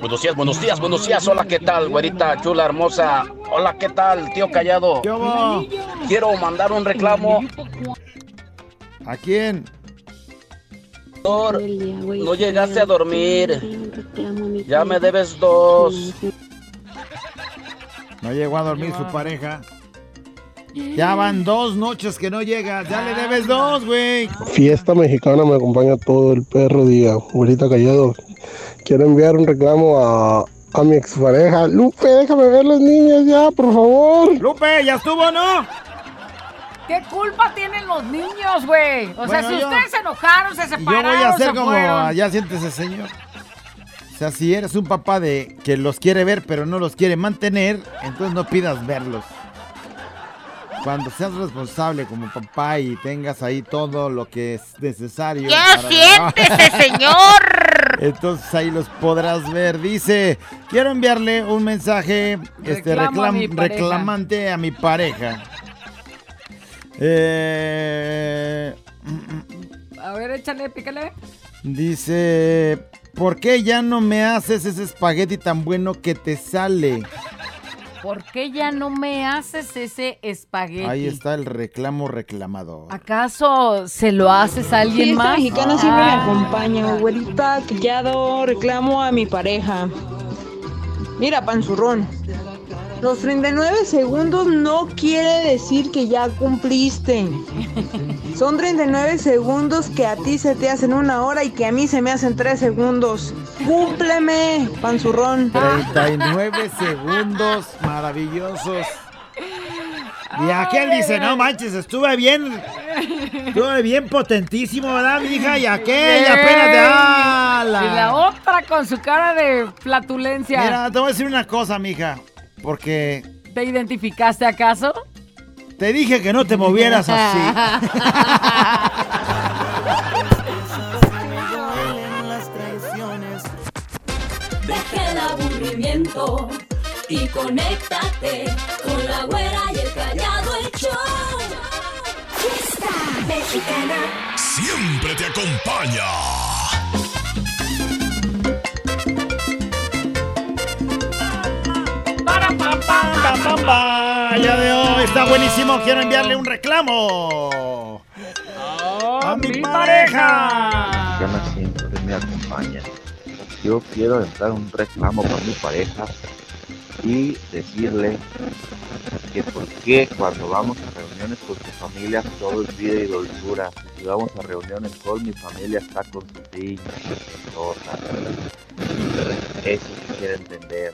Buenos días, buenos días, buenos días. Hola, ¿qué tal, güerita chula, hermosa? Hola, ¿qué tal, tío callado? Quiero mandar un reclamo. ¿A quién? No llegaste a dormir. Ya me debes dos. No llegó a dormir su pareja. Ya van dos noches que no llegas. Ya le debes dos, güey. Fiesta mexicana me acompaña todo el perro día. Güerita Callado. Quiero enviar un reclamo a, a mi expareja. Lupe, déjame ver los niños ya, por favor. Lupe, ya estuvo, ¿no? ¿Qué culpa tienen los niños, güey? O sea, si yo- ustedes se enojaron, se Y yo separaron, voy a hacer se como fueron. allá siéntese, señor. O sea, si eres un papá de que los quiere ver pero no los quiere mantener, entonces no pidas verlos. Cuando seas responsable como papá y tengas ahí todo lo que es necesario. ¡Ya para- siéntese, señor! Entonces ahí los podrás ver. Dice, quiero enviarle un mensaje este, a reclamante a mi pareja. Eh, A ver, échale, pícale. Dice, ¿por qué ya no me haces ese espagueti tan bueno que te sale? ¿Por qué ya no me haces ese espagueti? Ahí está el reclamo reclamado. ¿Acaso se lo haces a alguien más? mexicana siempre me Ah. acompaña. Güerita, callado, reclamo a mi pareja. Mira, panzurrón. Los 39 segundos no quiere decir que ya cumpliste. Son 39 segundos que a ti se te hacen una hora y que a mí se me hacen 3 segundos. ¡Cúmpleme, panzurrón! 39 segundos maravillosos. Y aquel dice, no manches, estuve bien, estuve bien potentísimo, ¿verdad, mija? Y aquel apenas de... ¡Ala! Y la otra con su cara de flatulencia. Mira, te voy a decir una cosa, mija, porque ¿Te identificaste acaso? te dije que no te movieras así. Deja el aburrimiento y conéctate con la güera y el callado el show. Fiesta mexicana. Siempre te acompaña. El día de hoy está buenísimo, quiero enviarle un reclamo. a mi pareja. Diana siempre me acompaña. Yo quiero entrar un reclamo con mi pareja y decirle que por qué cuando vamos a reuniones con su familia todo es vida y dulzura. Si vamos a reuniones con mi familia está con sus niños, sus. Eso quiero entender.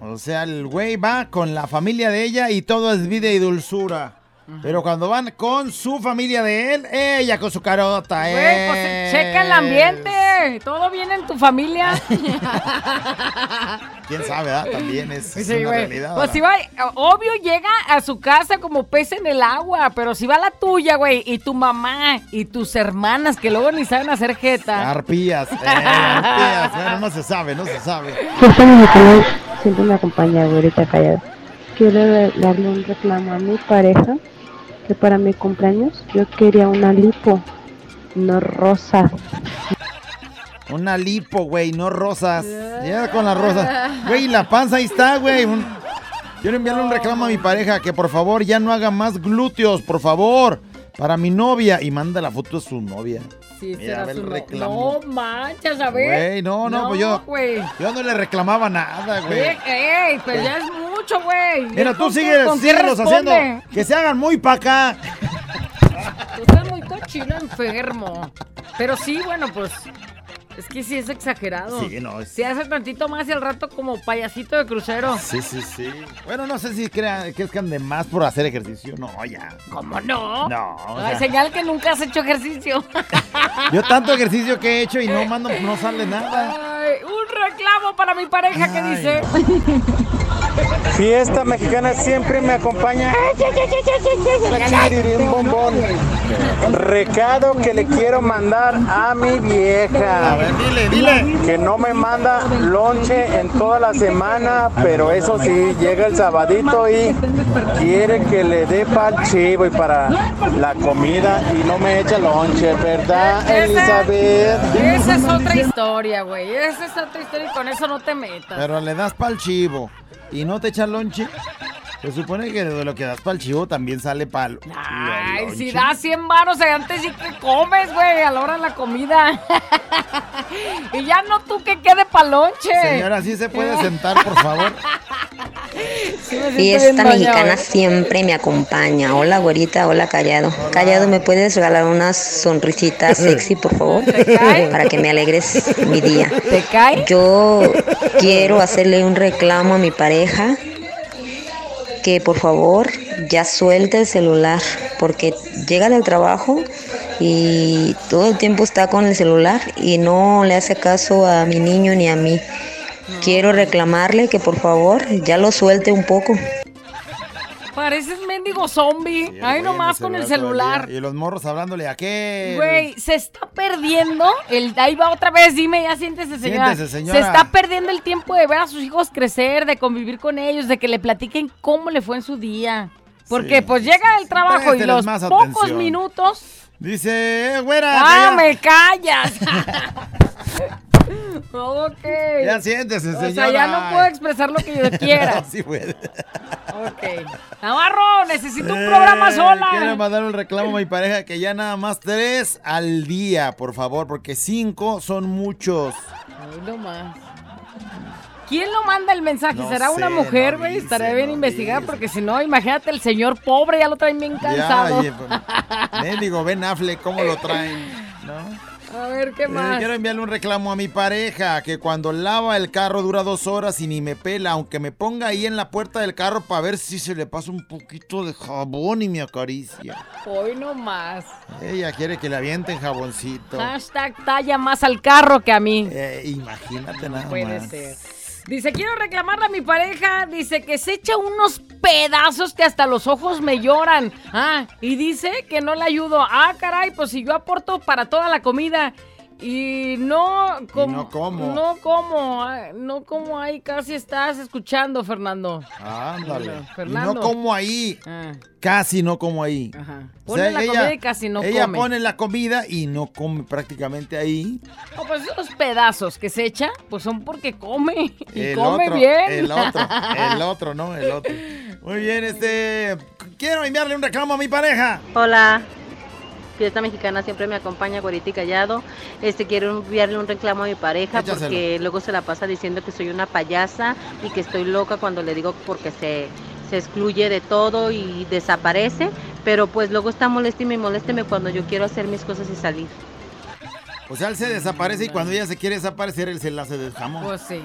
O sea, el güey va con la familia de ella y todo es vida y dulzura. Pero cuando van con su familia de él, ella con su carota, Güey, eh. pues checa el ambiente. ¿Todo bien en tu familia? [LAUGHS] Quién sabe, ¿verdad? También es, es Sí, una güey. realidad. Pues ¿verdad? si va, obvio llega a su casa como pez en el agua, pero si va la tuya, güey, y tu mamá y tus hermanas que luego ni saben hacer jeta. Arpías, eh, arpías. Bueno, no se sabe, no se sabe. Siempre me acompaña, güerita callada. Quiero darle un reclamo a mi pareja que para mi cumpleaños yo quería una lipo, no rosa. Una lipo, güey, no rosas. Ya con las rosas. Güey, la panza ahí está, güey. Un- Quiero enviarle un reclamo a mi pareja que por favor ya no haga más glúteos, por favor. Para mi novia. Y manda la foto de su novia. Sí, Mira, será ve el su no- reclamo. No manches, a ver. Güey, no, no, pues yo- no le reclamaba nada, güey. Ey, ey, pues ya es mucho, güey. Mira, tú ¿Con qué- sigue, síguelos haciendo. Que se hagan muy pa' acá. Tú estás muy cochino enfermo. Pero sí, bueno, pues. Es que sí es exagerado. Sí, no, es- Si hace tantito más y al rato como payasito de crucero. Sí, sí, sí. Bueno, no sé si crean que es que ande más por hacer ejercicio. No, ya. ¿Cómo no? No, o Ay, sea, señal que nunca has hecho ejercicio. [LAUGHS] yo tanto ejercicio que he hecho y no mando, no sale nada. Ay, un reclamo para mi pareja que Ay, dice. Fiesta mexicana siempre me acompaña. Un bombón. Recado que le quiero mandar a mi vieja. A ver, dile, dile. Que no me manda lonche en toda la semana, pero eso sí, llega el sabadito y quiere que le dé para el chivo y para la comida y no me echa lonche, ¿verdad, Elizabeth? Esa es otra historia, güey. Esa es otra historia y con eso no te metas. Pero le das pa'l chivo y no te echa lonche. Se supone que de lo que das pa'l chivo también sale palo. Ay, si das 100 varos antes sí que comes, güey, a la hora de la comida. [LAUGHS] y ya no tú que quede palonche. Señora, ¿sí se puede sentar, por favor? [LAUGHS] Sí Fiesta doña, mexicana siempre me acompaña. Hola, güerita, hola, callado. Callado, ¿me puedes regalar una sonrisita [LAUGHS] sexy, por favor? Para que me alegres mi día. ¿Te cae? Yo quiero hacerle un reclamo a mi pareja que por favor ya suelte el celular porque llega del trabajo y todo el tiempo está con el celular y no le hace caso a mi niño ni a mí. Quiero reclamarle que por favor ya lo suelte un poco. Pareces mendigo zombie. Ay, nomás con el celular. Y los morros hablándole a qué. Güey, se está perdiendo el. Ahí va otra vez, dime, ya siéntese, señora. Siéntese, señora. Se está perdiendo el tiempo de ver a sus hijos crecer, de convivir con ellos, de que le platiquen cómo le fue en su día. Porque Sí. pues llega el trabajo y los pocos atención. minutos. Dice, eh, güera. ¡Ah, me callas! [LAUGHS] ok. ya, siéntese, O señora. sea, ya no puedo expresar lo que yo quiera. [LAUGHS] sí puede. ok. Navarro, necesito un programa Eh, sola. Quiero mandar un reclamo a mi pareja que ya nada más tres al día, por favor, porque cinco son muchos. Ay, no más. ¿Quién lo manda el mensaje? No ¿Será una mujer, no güey? dice, Estaría bien no investigar porque si no, imagínate el señor pobre, ya lo traen bien cansado. Ya, oye, Mendigo, Ben Affleck, ¿cómo lo traen? [LAUGHS] ¿No? A ver, ¿qué Eh, más? quiero enviarle un reclamo a mi pareja que cuando lava el carro dura dos horas y ni me pela, aunque me ponga ahí en la puerta del carro para ver si se le pasa un poquito de jabón y me acaricia. Hoy no más. Ella quiere que le avienten jaboncito. Hashtag talla más al carro que a mí. Eh, imagínate nada Puede más. ser. Dice, quiero reclamarle a mi pareja. Dice que se echa unos pedazos que hasta los ojos me lloran. Ah, y dice que no le ayudo. Ah, caray, pues si yo aporto para toda la comida. Y no como. no como. No como. No como ahí casi estás escuchando, Fernando. Ándale. Y Fernando. no como ahí. Ah. Casi no como ahí. Pone la comida y casi no ella come. pone la comida y no come prácticamente ahí. No, pues esos pedazos que se echa, pues son porque come. Y el come otro, bien. El otro, el [LAUGHS] otro, ¿no? El otro. Muy bien, este. Quiero enviarle un reclamo a mi pareja. Hola, Fiesta Mexicana siempre me acompaña, güerita y callado. Este, quiero enviarle un reclamo a mi pareja Échaselo. porque luego se la pasa diciendo que soy una payasa y que estoy loca cuando le digo porque se, se excluye de todo y desaparece. Pero pues luego está molésteme y molésteme cuando yo quiero hacer mis cosas y salir. O sea, él se desaparece y cuando ella se quiere desaparecer, él se la hace de jamón. Pues sí.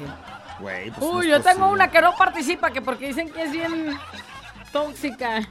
Güey, pues Uy, yo tengo una que no participa, que porque dicen que es bien tóxica.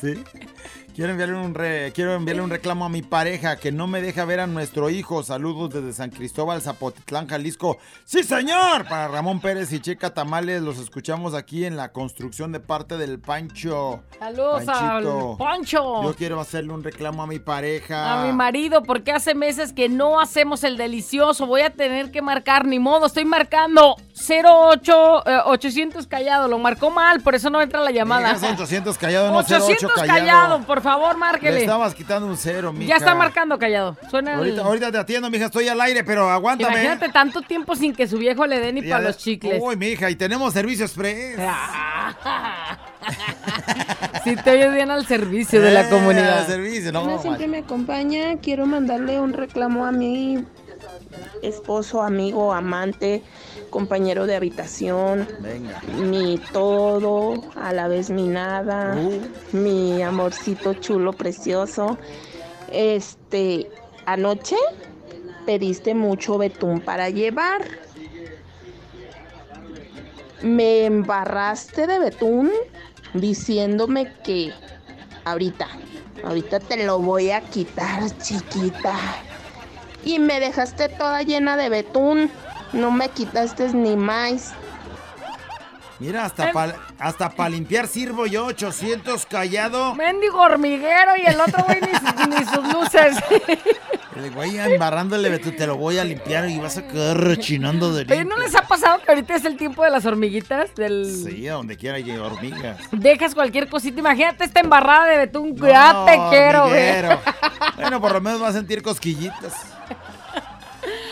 Sí. [LAUGHS] Quiero enviarle un re- quiero enviarle un reclamo a mi pareja que no me deja ver a nuestro hijo. Saludos desde San Cristóbal, Zapotitlán, Jalisco. Sí, señor. Para Ramón Pérez y Checa Tamales, los escuchamos aquí en la construcción de parte del Pancho. Saludos Panchito. al Poncho. Yo quiero hacerle un reclamo a mi pareja. A mi marido, porque hace meses que no hacemos el delicioso. Voy a tener que marcar, ni modo. Estoy marcando 08 eh, 800 callado. Lo marcó mal, por eso no entra la llamada. Digas 800 callado, no 800 08 callado. por favor, Le márquele. estabas quitando un cero, mija. Ya está marcando callado. Suena el- Ahorita, te atiendo, mija. Estoy al aire, pero aguántame. Imagínate tanto tiempo sin que su viejo le dé ni para los chicles. Uy, mija, y tenemos servicio express. [LAUGHS] Si te oyes bien al servicio de la Eh, comunidad. al servicio, no, Ana siempre me acompaña. Quiero mandarle un reclamo a mi esposo, amigo, amante, compañero de habitación. Venga. Mi todo, a la vez mi nada, Uh. mi amorcito chulo, precioso. Este, anoche pediste mucho betún para llevar. Me embarraste de betún diciéndome que ahorita, ahorita te lo voy a quitar, chiquita. Y me dejaste toda llena de betún. No me quitaste ni más. Mira, hasta para hasta pa limpiar sirvo yo, 800 callado. Mendigo hormiguero y el otro güey ni, sus- ni sus luces. [LAUGHS] El güey embarrándole, tú te lo voy a limpiar y vas a quedar rechinando de Oye, ¿no les ha pasado que ahorita es el tiempo de las hormiguitas? Del... Sí, a donde quiera hay hormigas. Dejas cualquier cosita. Imagínate esta embarrada de betún. ya te quiero, güey. Bueno, por lo menos va a sentir cosquillitas. [LAUGHS]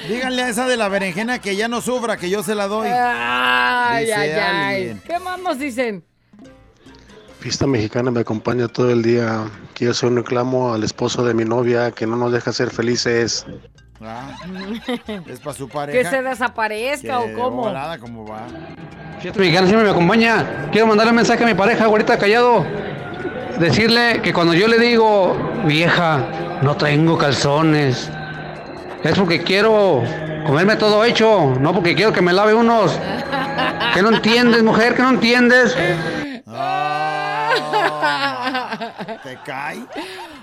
Díganle a esa de la berenjena que ya no sufra, que yo se la doy. Ay, Dice ay, ay. ¿Qué más nos dicen? Fiesta mexicana me acompaña todo el día. Quiero hacer un reclamo al esposo de mi novia que no nos deja ser felices. Ah, es para su [LAUGHS] ¿Que pareja. se desaparezca Que o cómo? volada, ¿cómo va? Fiesta mexicana siempre me acompaña. Quiero mandarle un mensaje a mi pareja, ahorita callado. Decirle que cuando yo le digo, vieja, no tengo calzones, es porque quiero comerme todo hecho, no porque quiero que me lave unos. ¿Qué no entiendes, mujer? ¿Qué no entiendes? ¿Te cae?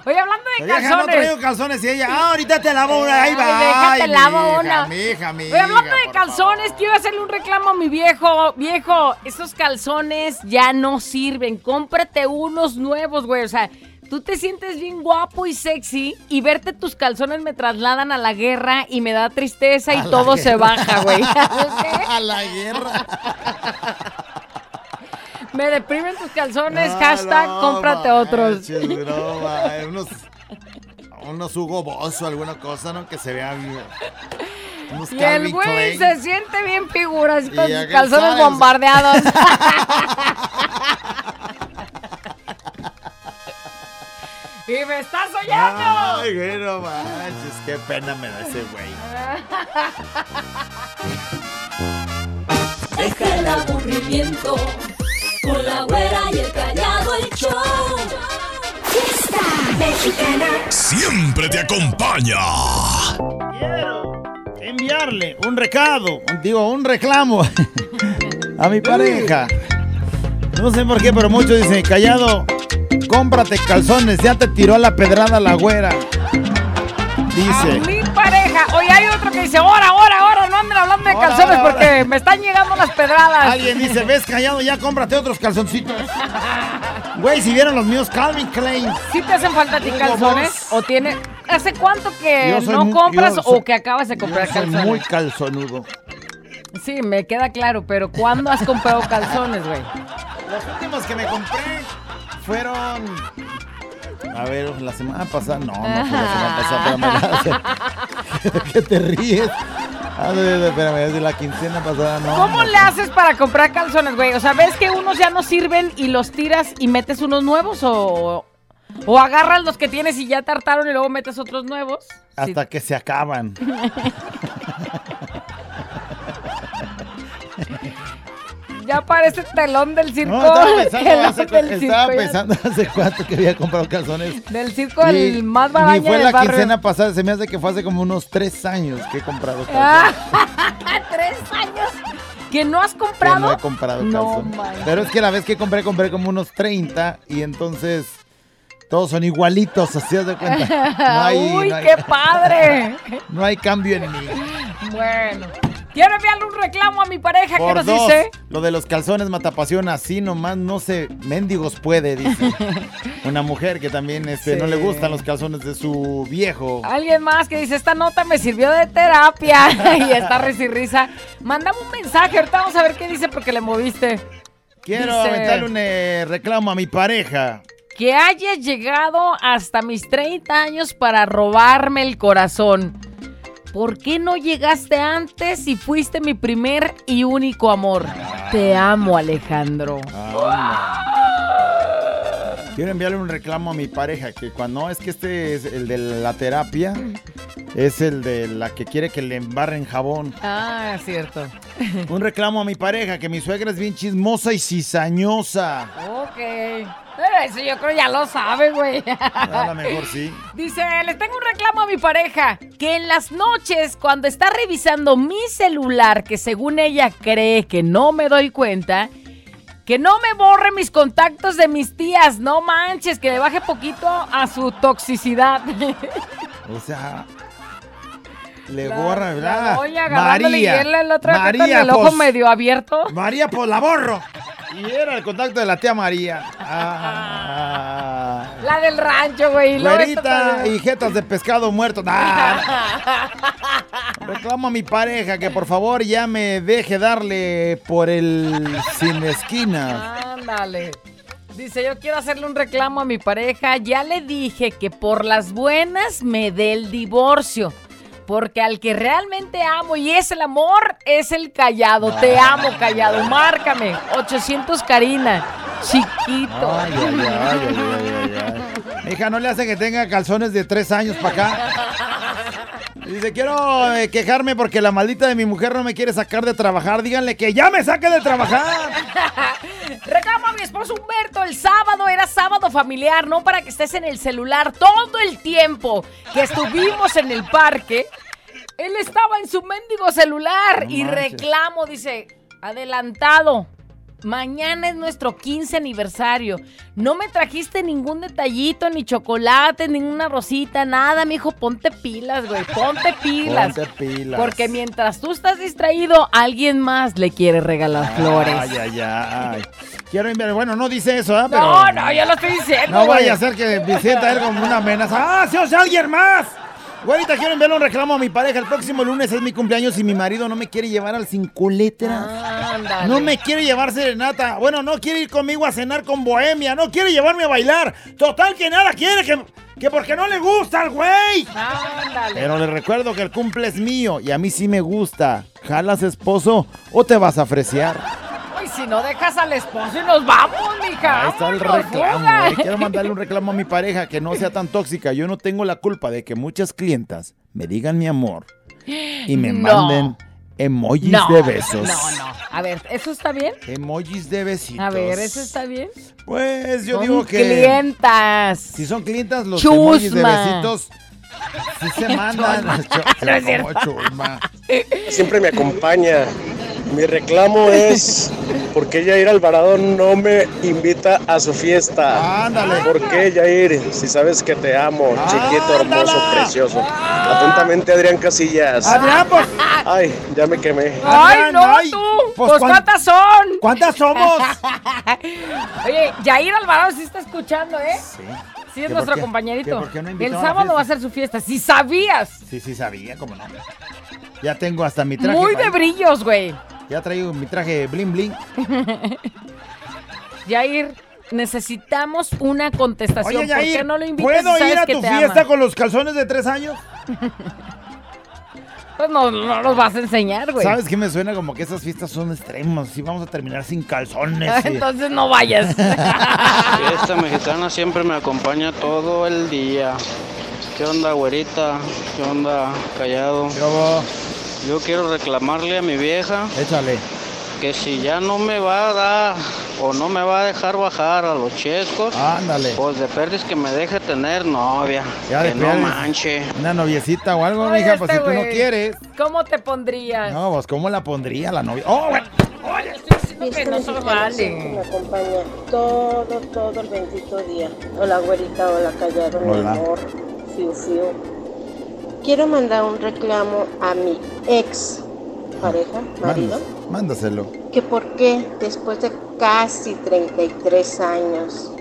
Oye, hablando de vieja no calzones. traigo calzones y ella, ah, ahorita te lavo una, ahí va. Ay, Ay, lavo una. Mija, mija, Oye, hablando de calzones, quiero hacerle un reclamo a mi viejo. Viejo, esos calzones ya no sirven. Cómprate unos nuevos, güey. O sea, tú te sientes bien guapo y sexy y verte tus calzones me trasladan a la guerra y me da tristeza y A todo se baja, güey. [LAUGHS] A la guerra. [LAUGHS] me deprimen tus calzones. Hashtag no cómprate otros. broma, unos, unos Hugo Boss o alguna cosa, ¿no? Que se vea bien. Unos Y el güey Klein. se siente bien figuras con sus calzones sale, bombardeados. [LAUGHS] y me estás oyendo. Ay, güey, no manches, qué pena me da ese güey. [LAUGHS] Deja el aburrimiento con la güera y el callado el show. Fiesta mexicana. Siempre te acompaña. Enviarle un recado, digo, un reclamo [LAUGHS] a mi pareja. No sé por qué, pero muchos dicen, callado, cómprate calzones, ya te tiró a la pedrada la güera. Dice. Mi pareja. Oye, hay otro que dice, ahora, ahora, ahora, no anden hablando de calzones ahora, porque me están llegando las pedradas. Alguien dice, ves callado, ya cómprate otros calzoncitos. [LAUGHS] Güey, si vieron los míos, Calvin Klein. ¿Sí te hacen falta a ti calzones? ¿O tiene... ¿Hace cuánto que no muy- compras soy- o que acabas de comprar Yo soy calzones? muy calzonudo. Sí, me queda claro, pero ¿cuándo has comprado calzones, güey? Los últimos que me compré fueron. A ver, la semana pasada. No, no fue la semana pasada, espérame. [LAUGHS] ¿Qué te ríes? Ah, espérame, es de la quincena pasada, no. ¿Cómo no. le haces para comprar calzones, güey? O sea, ¿ves que unos ya no sirven y los tiras y metes unos nuevos o, o agarras los que tienes y ya tartaron y luego metes otros nuevos? Hasta que se acaban. [LAUGHS] Ya parece telón del circo. No, estaba [LAUGHS] pensando, hace, del estaba circo, pensando hace cuánto que había comprado calzones. Del circo el Y más Ni baraña fue la barrio. quincena pasada, se me hace que fue hace como unos tres años que he comprado calzones. Ah, [LAUGHS] tres años. ¿Que no has que comprado? no he comprado No calzones. manches. Pero es que la vez que compré, compré como unos 30 y entonces todos son igualitos, así de cuenta. No hay, [LAUGHS] Uy, no hay- qué padre. no hay cambio en mí. bueno. Quiero enviarle un reclamo a mi pareja. ¿Qué Por nos dos, dice? lo de los calzones matapasión, así nomás no se, mendigos puede, dice. [LAUGHS] Una mujer que también este, no le gustan los calzones de su viejo. Alguien más que dice, esta nota me sirvió de terapia. [LAUGHS] [LAUGHS] y está risa risa. Mándame un mensaje, ahorita vamos a ver qué dice porque le moviste. Quiero Dice- aventarle un eh, reclamo a mi pareja. Que hayas llegado hasta mis 30 años para robarme el corazón. ¿Por qué no llegaste antes y fuiste mi primer y único amor? Te amo, Alejandro. Quiero enviarle un reclamo a mi pareja, que cuando no es que este es el de la terapia, es el de la que quiere que le embarren jabón. Ah, cierto. Un reclamo a mi pareja, que mi suegra es bien chismosa y cizañosa. Ok. Pero eso yo creo ya lo sabe, güey. A lo mejor sí. Dice, les tengo un reclamo a mi pareja, que en las noches cuando está revisando mi celular, que según ella cree que no me doy cuenta, que no me borre mis contactos de mis tías, no manches, que le baje poquito a su toxicidad. [LAUGHS] O sea, Le borra, ¿verdad? y él el otro María, el ojo medio abierto. María, pues la borro. Y era el contacto de la tía María. [LAUGHS] Ah. La del rancho, güey. Güerita y jetas de pescado muerto. Nah. [LAUGHS] Reclamo a mi pareja que por favor ya me deje darle por el sin esquina. Ándale. Dice, yo quiero hacerle un reclamo a mi pareja. Ya le dije que por las buenas me dé el divorcio. Porque al que realmente amo y es el amor, es el callado. Te amo, callado. Márcame. 800 Karina. Chiquito. Ay, ay, ay, ay, ay, ay, ay. Hija, no le hace que tenga calzones de tres años para acá. Dice, quiero eh, quejarme porque la maldita de mi mujer no me quiere sacar de trabajar. Díganle que ya me saque de trabajar. [LAUGHS] Reclamo a mi esposo Humberto. El sábado era sábado familiar, no para que estés en el celular todo el tiempo que estuvimos en el parque. Él estaba en su mendigo celular No y manches. reclamo, dice, adelantado. Mañana es nuestro 15 aniversario. No me trajiste ningún detallito, ni chocolate, ninguna rosita, nada, mijo. Ponte pilas, güey. Ponte pilas. Ponte pilas. Porque mientras tú estás distraído, alguien más le quiere regalar flores. Ay, ay, ay. Quiero enviar, bueno, no dice eso, ¿ah? Pero... No, no, yo lo estoy diciendo. No güey. vaya a ser que me sienta él como una amenaza. ¡Ah, se os alguien más! Güerita, quiero enviarle un reclamo a mi pareja. El próximo lunes es mi cumpleaños y mi marido no me quiere llevar al cinco letras. Ándale. No me quiere llevar serenata. Bueno, no quiere ir conmigo a cenar con Bohemia. No quiere llevarme a bailar. Total que nada quiere. Que, que porque no le gusta al güey. Ándale. Pero le recuerdo que el cumple es mío y a mí sí me gusta. ¿Jalas esposo o te vas a fresear? Si no dejas al esposo y nos vamos, mija. Ahí está el reclamo, güey. Quiero mandarle un reclamo a mi pareja que no sea tan tóxica. Yo no tengo la culpa de que muchas clientas me digan mi amor y me No. manden emojis No, de besos. No, no. A ver, ¿eso está bien? Emojis de besitos. A ver, ¿eso está bien? Pues yo Son digo que. clientas. Si son clientas, los Chusma. emojis de besitos. Sí se [LAUGHS] mandan. Chusma. [LAUGHS] No es cierto. Como chusma. Siempre me acompaña. Mi reclamo es ¿por qué Yair Alvarado no me invita a su fiesta? Ándale. ¿Por qué Yair? Si sabes que te amo, chiquito, hermoso, precioso. Atentamente Adrián Casillas. Adrián, pues. Ay, ya me quemé. ¡Ay, no, ay, tú! pues, Pues, ¿cuán- ¿cuántas son? ¿Cuántas somos? [LAUGHS] Oye, Jair Alvarado sí está escuchando, ¿eh? Sí. Sí, es ¿Que nuestro qué? compañerito. ¿Que por qué no El sábado va a ser su fiesta. Si sabías. Sí, sí, sabía, cómo no. Ya tengo hasta mi traje. Muy de brillos, güey. Ya traigo mi traje bling bling. [LAUGHS] Jair, necesitamos una contestación. Oye, ¿Por qué Yair, no lo invitas? ¿puedo ir a tu fiesta ama? con los calzones de tres años? [LAUGHS] Pues no, no los vas a enseñar, güey. ¿Sabes qué me suena? Como que esas fiestas son extremas. Y vamos a terminar sin calzones. [LAUGHS] Entonces no vayas. Fiesta mexicana siempre me acompaña todo el día. ¿Qué onda, güerita? ¿Qué onda, callado? Yo quiero reclamarle a mi vieja Échale. que si ya no me va a dar o no me va a dejar bajar a los chescos, Ándale. pues de perdis que me deje tener novia. Ya que de no perdiz. manche. Una noviecita o algo, Oye, mija, pues este si tú no quieres. ¿Cómo te pondrías? No, pues ¿cómo la pondría la novia? ¡Oh, güey! que no se vale. Me acompaña todo, todo el bendito día. Hola, güerita, hola, callado, mi Hola. amor. Fiu, fiu. Quiero mandar un reclamo a mi ex pareja, marido, Mándaselo. Que por qué después de casi 33 años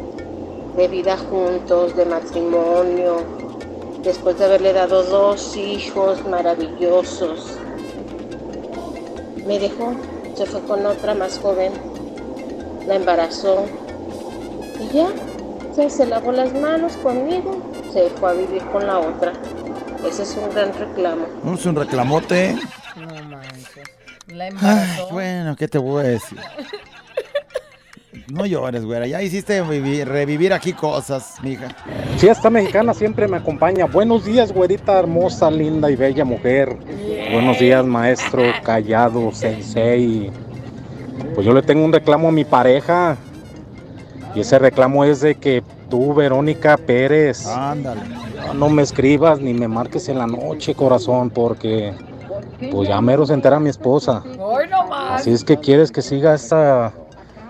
de vida juntos, de matrimonio, después de haberle dado dos hijos maravillosos, me dejó, se fue con otra más joven, la embarazó y ya, ya se lavó las manos conmigo, se fue a vivir con la otra. Ese es un gran reclamo. No es un reclamote. No manches. La Ay, bueno, ¿qué te voy a decir? No llores, güera. Ya hiciste vivir- revivir aquí cosas, mija. Fiesta mexicana siempre me acompaña. Buenos días, güerita hermosa, linda y bella mujer. Buenos días, maestro, callado, sensei. Pues yo le tengo un reclamo a mi pareja. Y ese reclamo es de que tú, Verónica Pérez, Ándale. no me escribas ni me marques en la noche, corazón, porque pues ya mero se entera mi esposa. Hoy no más. Así es que quieres que siga esta,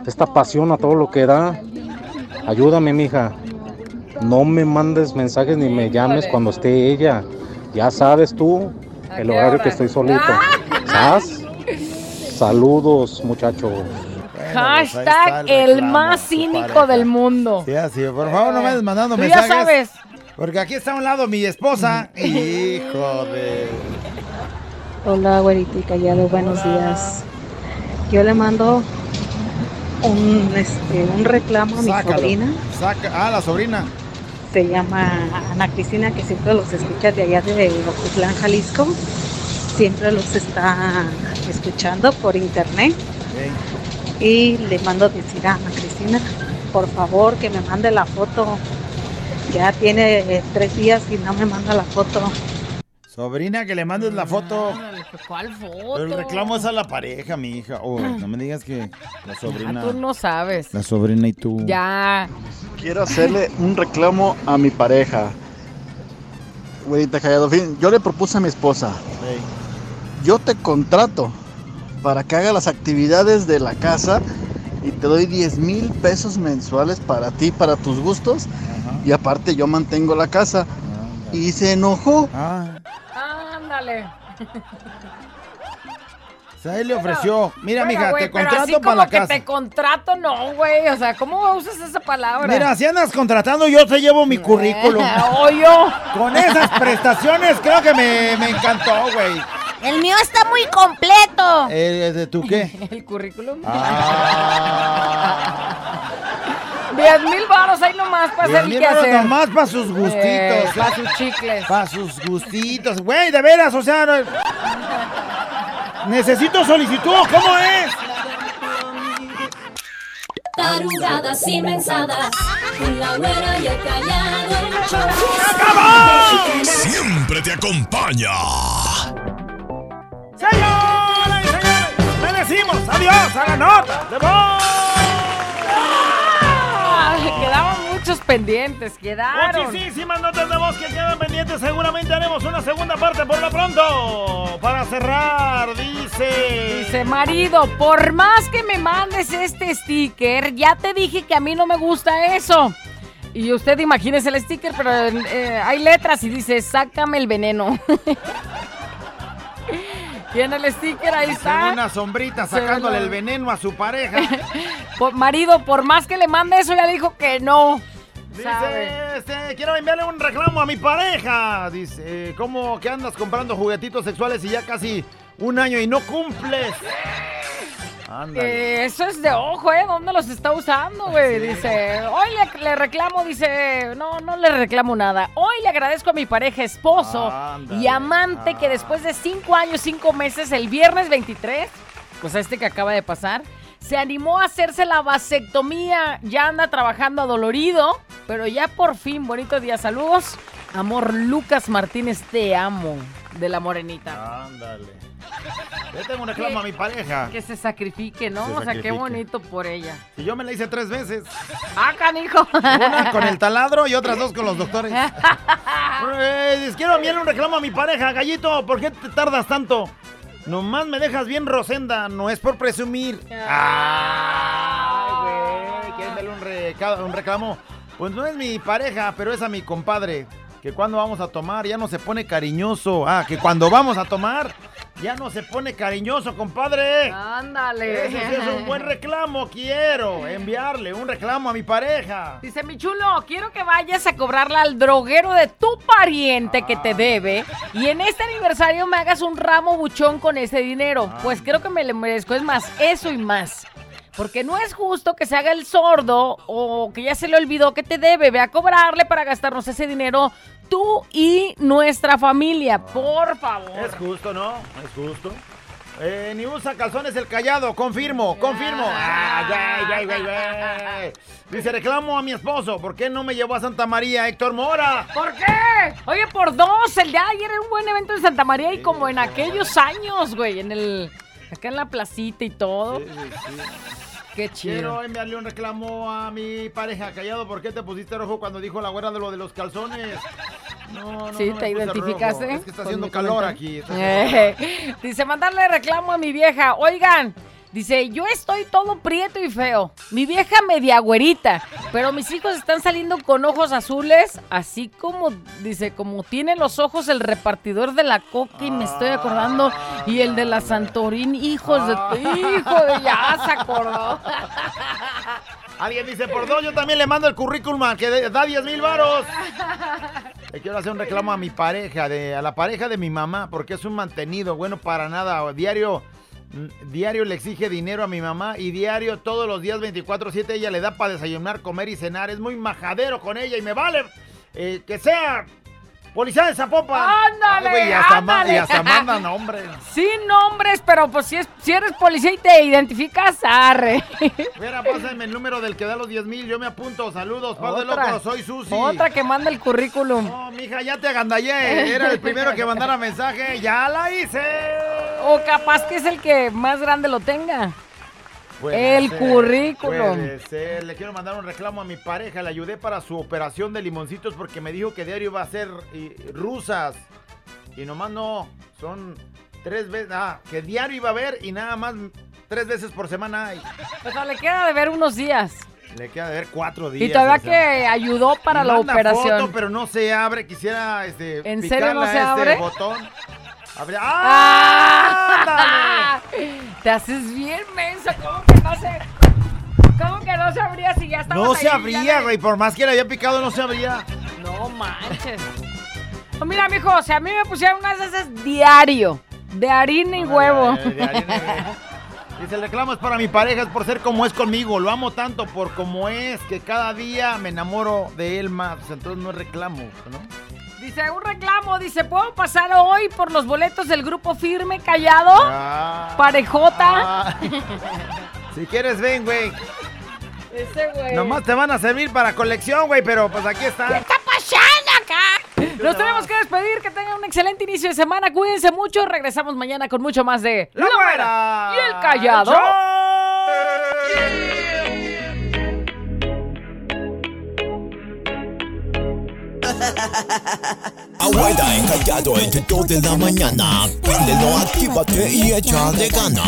esta pasión a todo lo que da. Ayúdame, mija. No me mandes mensajes ni me llames cuando esté ella. Ya sabes tú ¿A el horario hora? que estoy solito. Ah. [LAUGHS] ¿Sas? Saludos, muchachos. Hashtag el más cínico del mundo. Sí, así, por favor, no me andes mandando Tú ya mensajes. sabes. Porque aquí está a un lado mi esposa. [LAUGHS] Hijo de. Hola, güerita y callado, buenos días. Yo le mando un, este, un reclamo a mi Sácalo. sobrina. Saca. Ah, la sobrina. Se llama Ana Cristina, que siempre los escucha de allá de Ocotlán, Jalisco. Siempre los está escuchando por internet. Y le mando decir a Ana Cristina, por favor, que me mande la foto. Ya tiene eh, tres días y no me manda la foto. Sobrina, que le mandes la foto. ¿Cuál foto? Pero el reclamo es a la pareja, mi hija. Oh, no me digas que la Ah, sobrina. tú no sabes. La sobrina y tú. Ya. Quiero hacerle un reclamo a mi pareja. Güerita Callado, fin, yo le propuse a mi esposa. Yo te contrato para que haga las actividades de la casa y te doy 10 mil pesos mensuales para ti, para tus gustos. Y aparte yo mantengo la casa. Y se enojó. Ándale. [LAUGHS] O sea, él le ofreció. Mira, mija, te pero contrato así para como la que casa. te contrato, no, güey. O sea, ¿cómo usas esa palabra? Mira, si andas contratando, yo te llevo mi currículum. [LAUGHS] o yo. Con esas prestaciones, creo que me, me encantó, güey. El mío está muy completo. Eh, ¿De tu qué? [LAUGHS] El currículum. Ah. [LAUGHS] 10 mil baros ahí nomás para hacer el Diez que hacer. nomás para sus gustitos. para sus chicles. Para sus gustitos. Güey, de veras, o sea, no- necesito solicitud, ¿cómo es? Tarugadas y mensadas. Con la güera y el callado el show. Siempre te acompaña. Señoras y señores, le decimos adiós a la nota de voz. Ay, quedaban muchos pendientes, quedaron. Muchísimas notas de voz que quedan pendientes. Seguramente haremos una segunda parte por lo pronto. Para cerrar, dice. Dice, marido, por más que me mandes este sticker, ya te dije que a mí no me gusta eso. Y usted imagínese el sticker, pero eh, hay letras y dice, sácame el veneno. [LAUGHS] Tiene el sticker, ahí está. Una sombrita sacándole el veneno a su pareja. [LAUGHS] Por- marido, por más que le mande eso, ya dijo que no. Dice, este, quiero enviarle un reclamo a mi pareja. Dice, ¿cómo que andas comprando juguetitos sexuales y ya casi un año y no cumples? Eh, eso es de ojo, ¿eh? ¿Dónde los está usando, güey? Dice, hoy le, le reclamo, dice, no, no le reclamo nada. Hoy le agradezco a mi pareja, esposo y amante que después de cinco años, cinco meses, el viernes 23, pues este que acaba de pasar, se animó a hacerse la vasectomía. Ya anda trabajando adolorido, pero ya por fin, bonito día, saludos. Amor Lucas Martínez, te amo, de la morenita. Ándale. Yo tengo un reclamo a mi pareja. Que se sacrifique, ¿no? Se o sea, qué bonito por ella. Y yo me la hice tres veces. ¡Ah, canijo! Una con el taladro y otras dos con los doctores. [LAUGHS] Dice, quiero enviarle un reclamo a mi pareja, gallito. ¿Por qué te tardas tanto? Nomás me dejas bien rosenda, no es por presumir. Ay, güey, ¿quieres darle un reclamo? Pues no es mi pareja, pero es a mi compadre. Que cuando vamos a tomar ya no se pone cariñoso. Ah, que cuando vamos a tomar ya no se pone cariñoso, compadre. Ándale. Ese sí es un buen reclamo. Quiero enviarle un reclamo a mi pareja. Dice, mi chulo, quiero que vayas a cobrarle al droguero de tu pariente que te debe y en este aniversario me hagas un ramo buchón con ese dinero. Pues creo que me lo merezco. Es más, eso y más. Porque no es justo que se haga el sordo o que ya se le olvidó que te debe. Ve a cobrarle para gastarnos ese dinero tú y nuestra familia. Por favor. Es justo, ¿no? Es justo. Eh, ni usa calzones el callado, confirmo, confirmo. Ah, ya, ya, ya, ya. Dice, reclamo a mi esposo, ¿por qué no me llevó a Santa María Héctor Mora? ¿Por qué? Oye, por dos. El de ayer era un buen evento en Santa María y como en aquellos años, güey, en el... Acá en la placita y todo. Qué chido. Quiero enviarle un reclamo a mi pareja, callado, ¿por qué te pusiste rojo cuando dijo la güera de lo de los calzones? No, no, Sí, no te identificaste. Es que está haciendo calor comentario? aquí. Eh, [LAUGHS] dice, mandarle reclamo a mi vieja. Oigan, Dice, yo estoy todo prieto y feo. Mi vieja media güerita. Pero mis hijos están saliendo con ojos azules. Así como, dice, como tiene los ojos el repartidor de la coca. Y me estoy acordando. Y el de la Santorín. Hijos de tu hijo. de- Ya se acordó. Alguien dice, por dos, yo también le mando el currículum al que da 10 mil varos. Le quiero hacer un reclamo a mi pareja, de, a la pareja de mi mamá, porque es un mantenido, bueno para nada. Diario, diario le exige dinero a mi mamá y diario, todos los días 24-7, ella le da para desayunar, comer y cenar. Es muy majadero con ella y me vale eh, que sea policía de Zapopan. ¡Ándale, Ay, güey, y hasta, ma- ándale! y hasta mandan [LAUGHS] nombres. Sin nombres, pero pues si, es, si eres policía y te identificas, arre. [LAUGHS] Mira, pásenme el número del que da los 10 mil, yo me apunto. Saludos, par de locos, soy Susi. Otra que manda el currículum. No, mija, ya te agandallé. Era el primero que mandara [LAUGHS] mensaje. ¡Ya la hice! O capaz que es el que más grande lo tenga. Puede el ser, currículum. puede ser. Le quiero mandar un reclamo a mi pareja. Le ayudé para su operación de limoncitos porque me dijo que diario iba a ser rusas. Y nomás no. Son tres veces. Ah, que diario iba a haber y nada más tres veces por semana hay. O sea, le queda de ver unos días. Le queda de ver cuatro días. Y todavía o sea. que ayudó para Y la manda operación. foto, pero no se abre. Quisiera este, ¿En serio no se este abre? botón. Abre- ¡Ah! [LAUGHS] Te haces bien mensa. ¿Cómo que no se.? ¿Cómo que no se abría si ya estamos No se ahí? Abría, güey. Por más que le había picado, no se abría. No manches. Oh, mira, mijo, o sea, a mí me pusieron unas de esas diario. De harina y huevo. Eh, de harina y- [LAUGHS] Dice, el reclamo es para mi pareja, es por ser como es conmigo. Lo amo tanto por como es, que cada día me enamoro de él más. Entonces no es reclamo, ¿no? Dice, un reclamo, dice, ¿puedo pasar hoy por los boletos del grupo Firme Callado? Ah. Parejota. Si quieres, ven, güey. Ese güey. Nomás te van a servir para colección, güey, pero pues aquí están. ¿Qué está pasando acá? Nos tenemos que despedir, que tengan un excelente inicio de semana, cuídense mucho, regresamos mañana con mucho más de La Güera. y el Callado. Abuela encallado entre dos de la mañana. Préndelo, actívate y echa de ganas.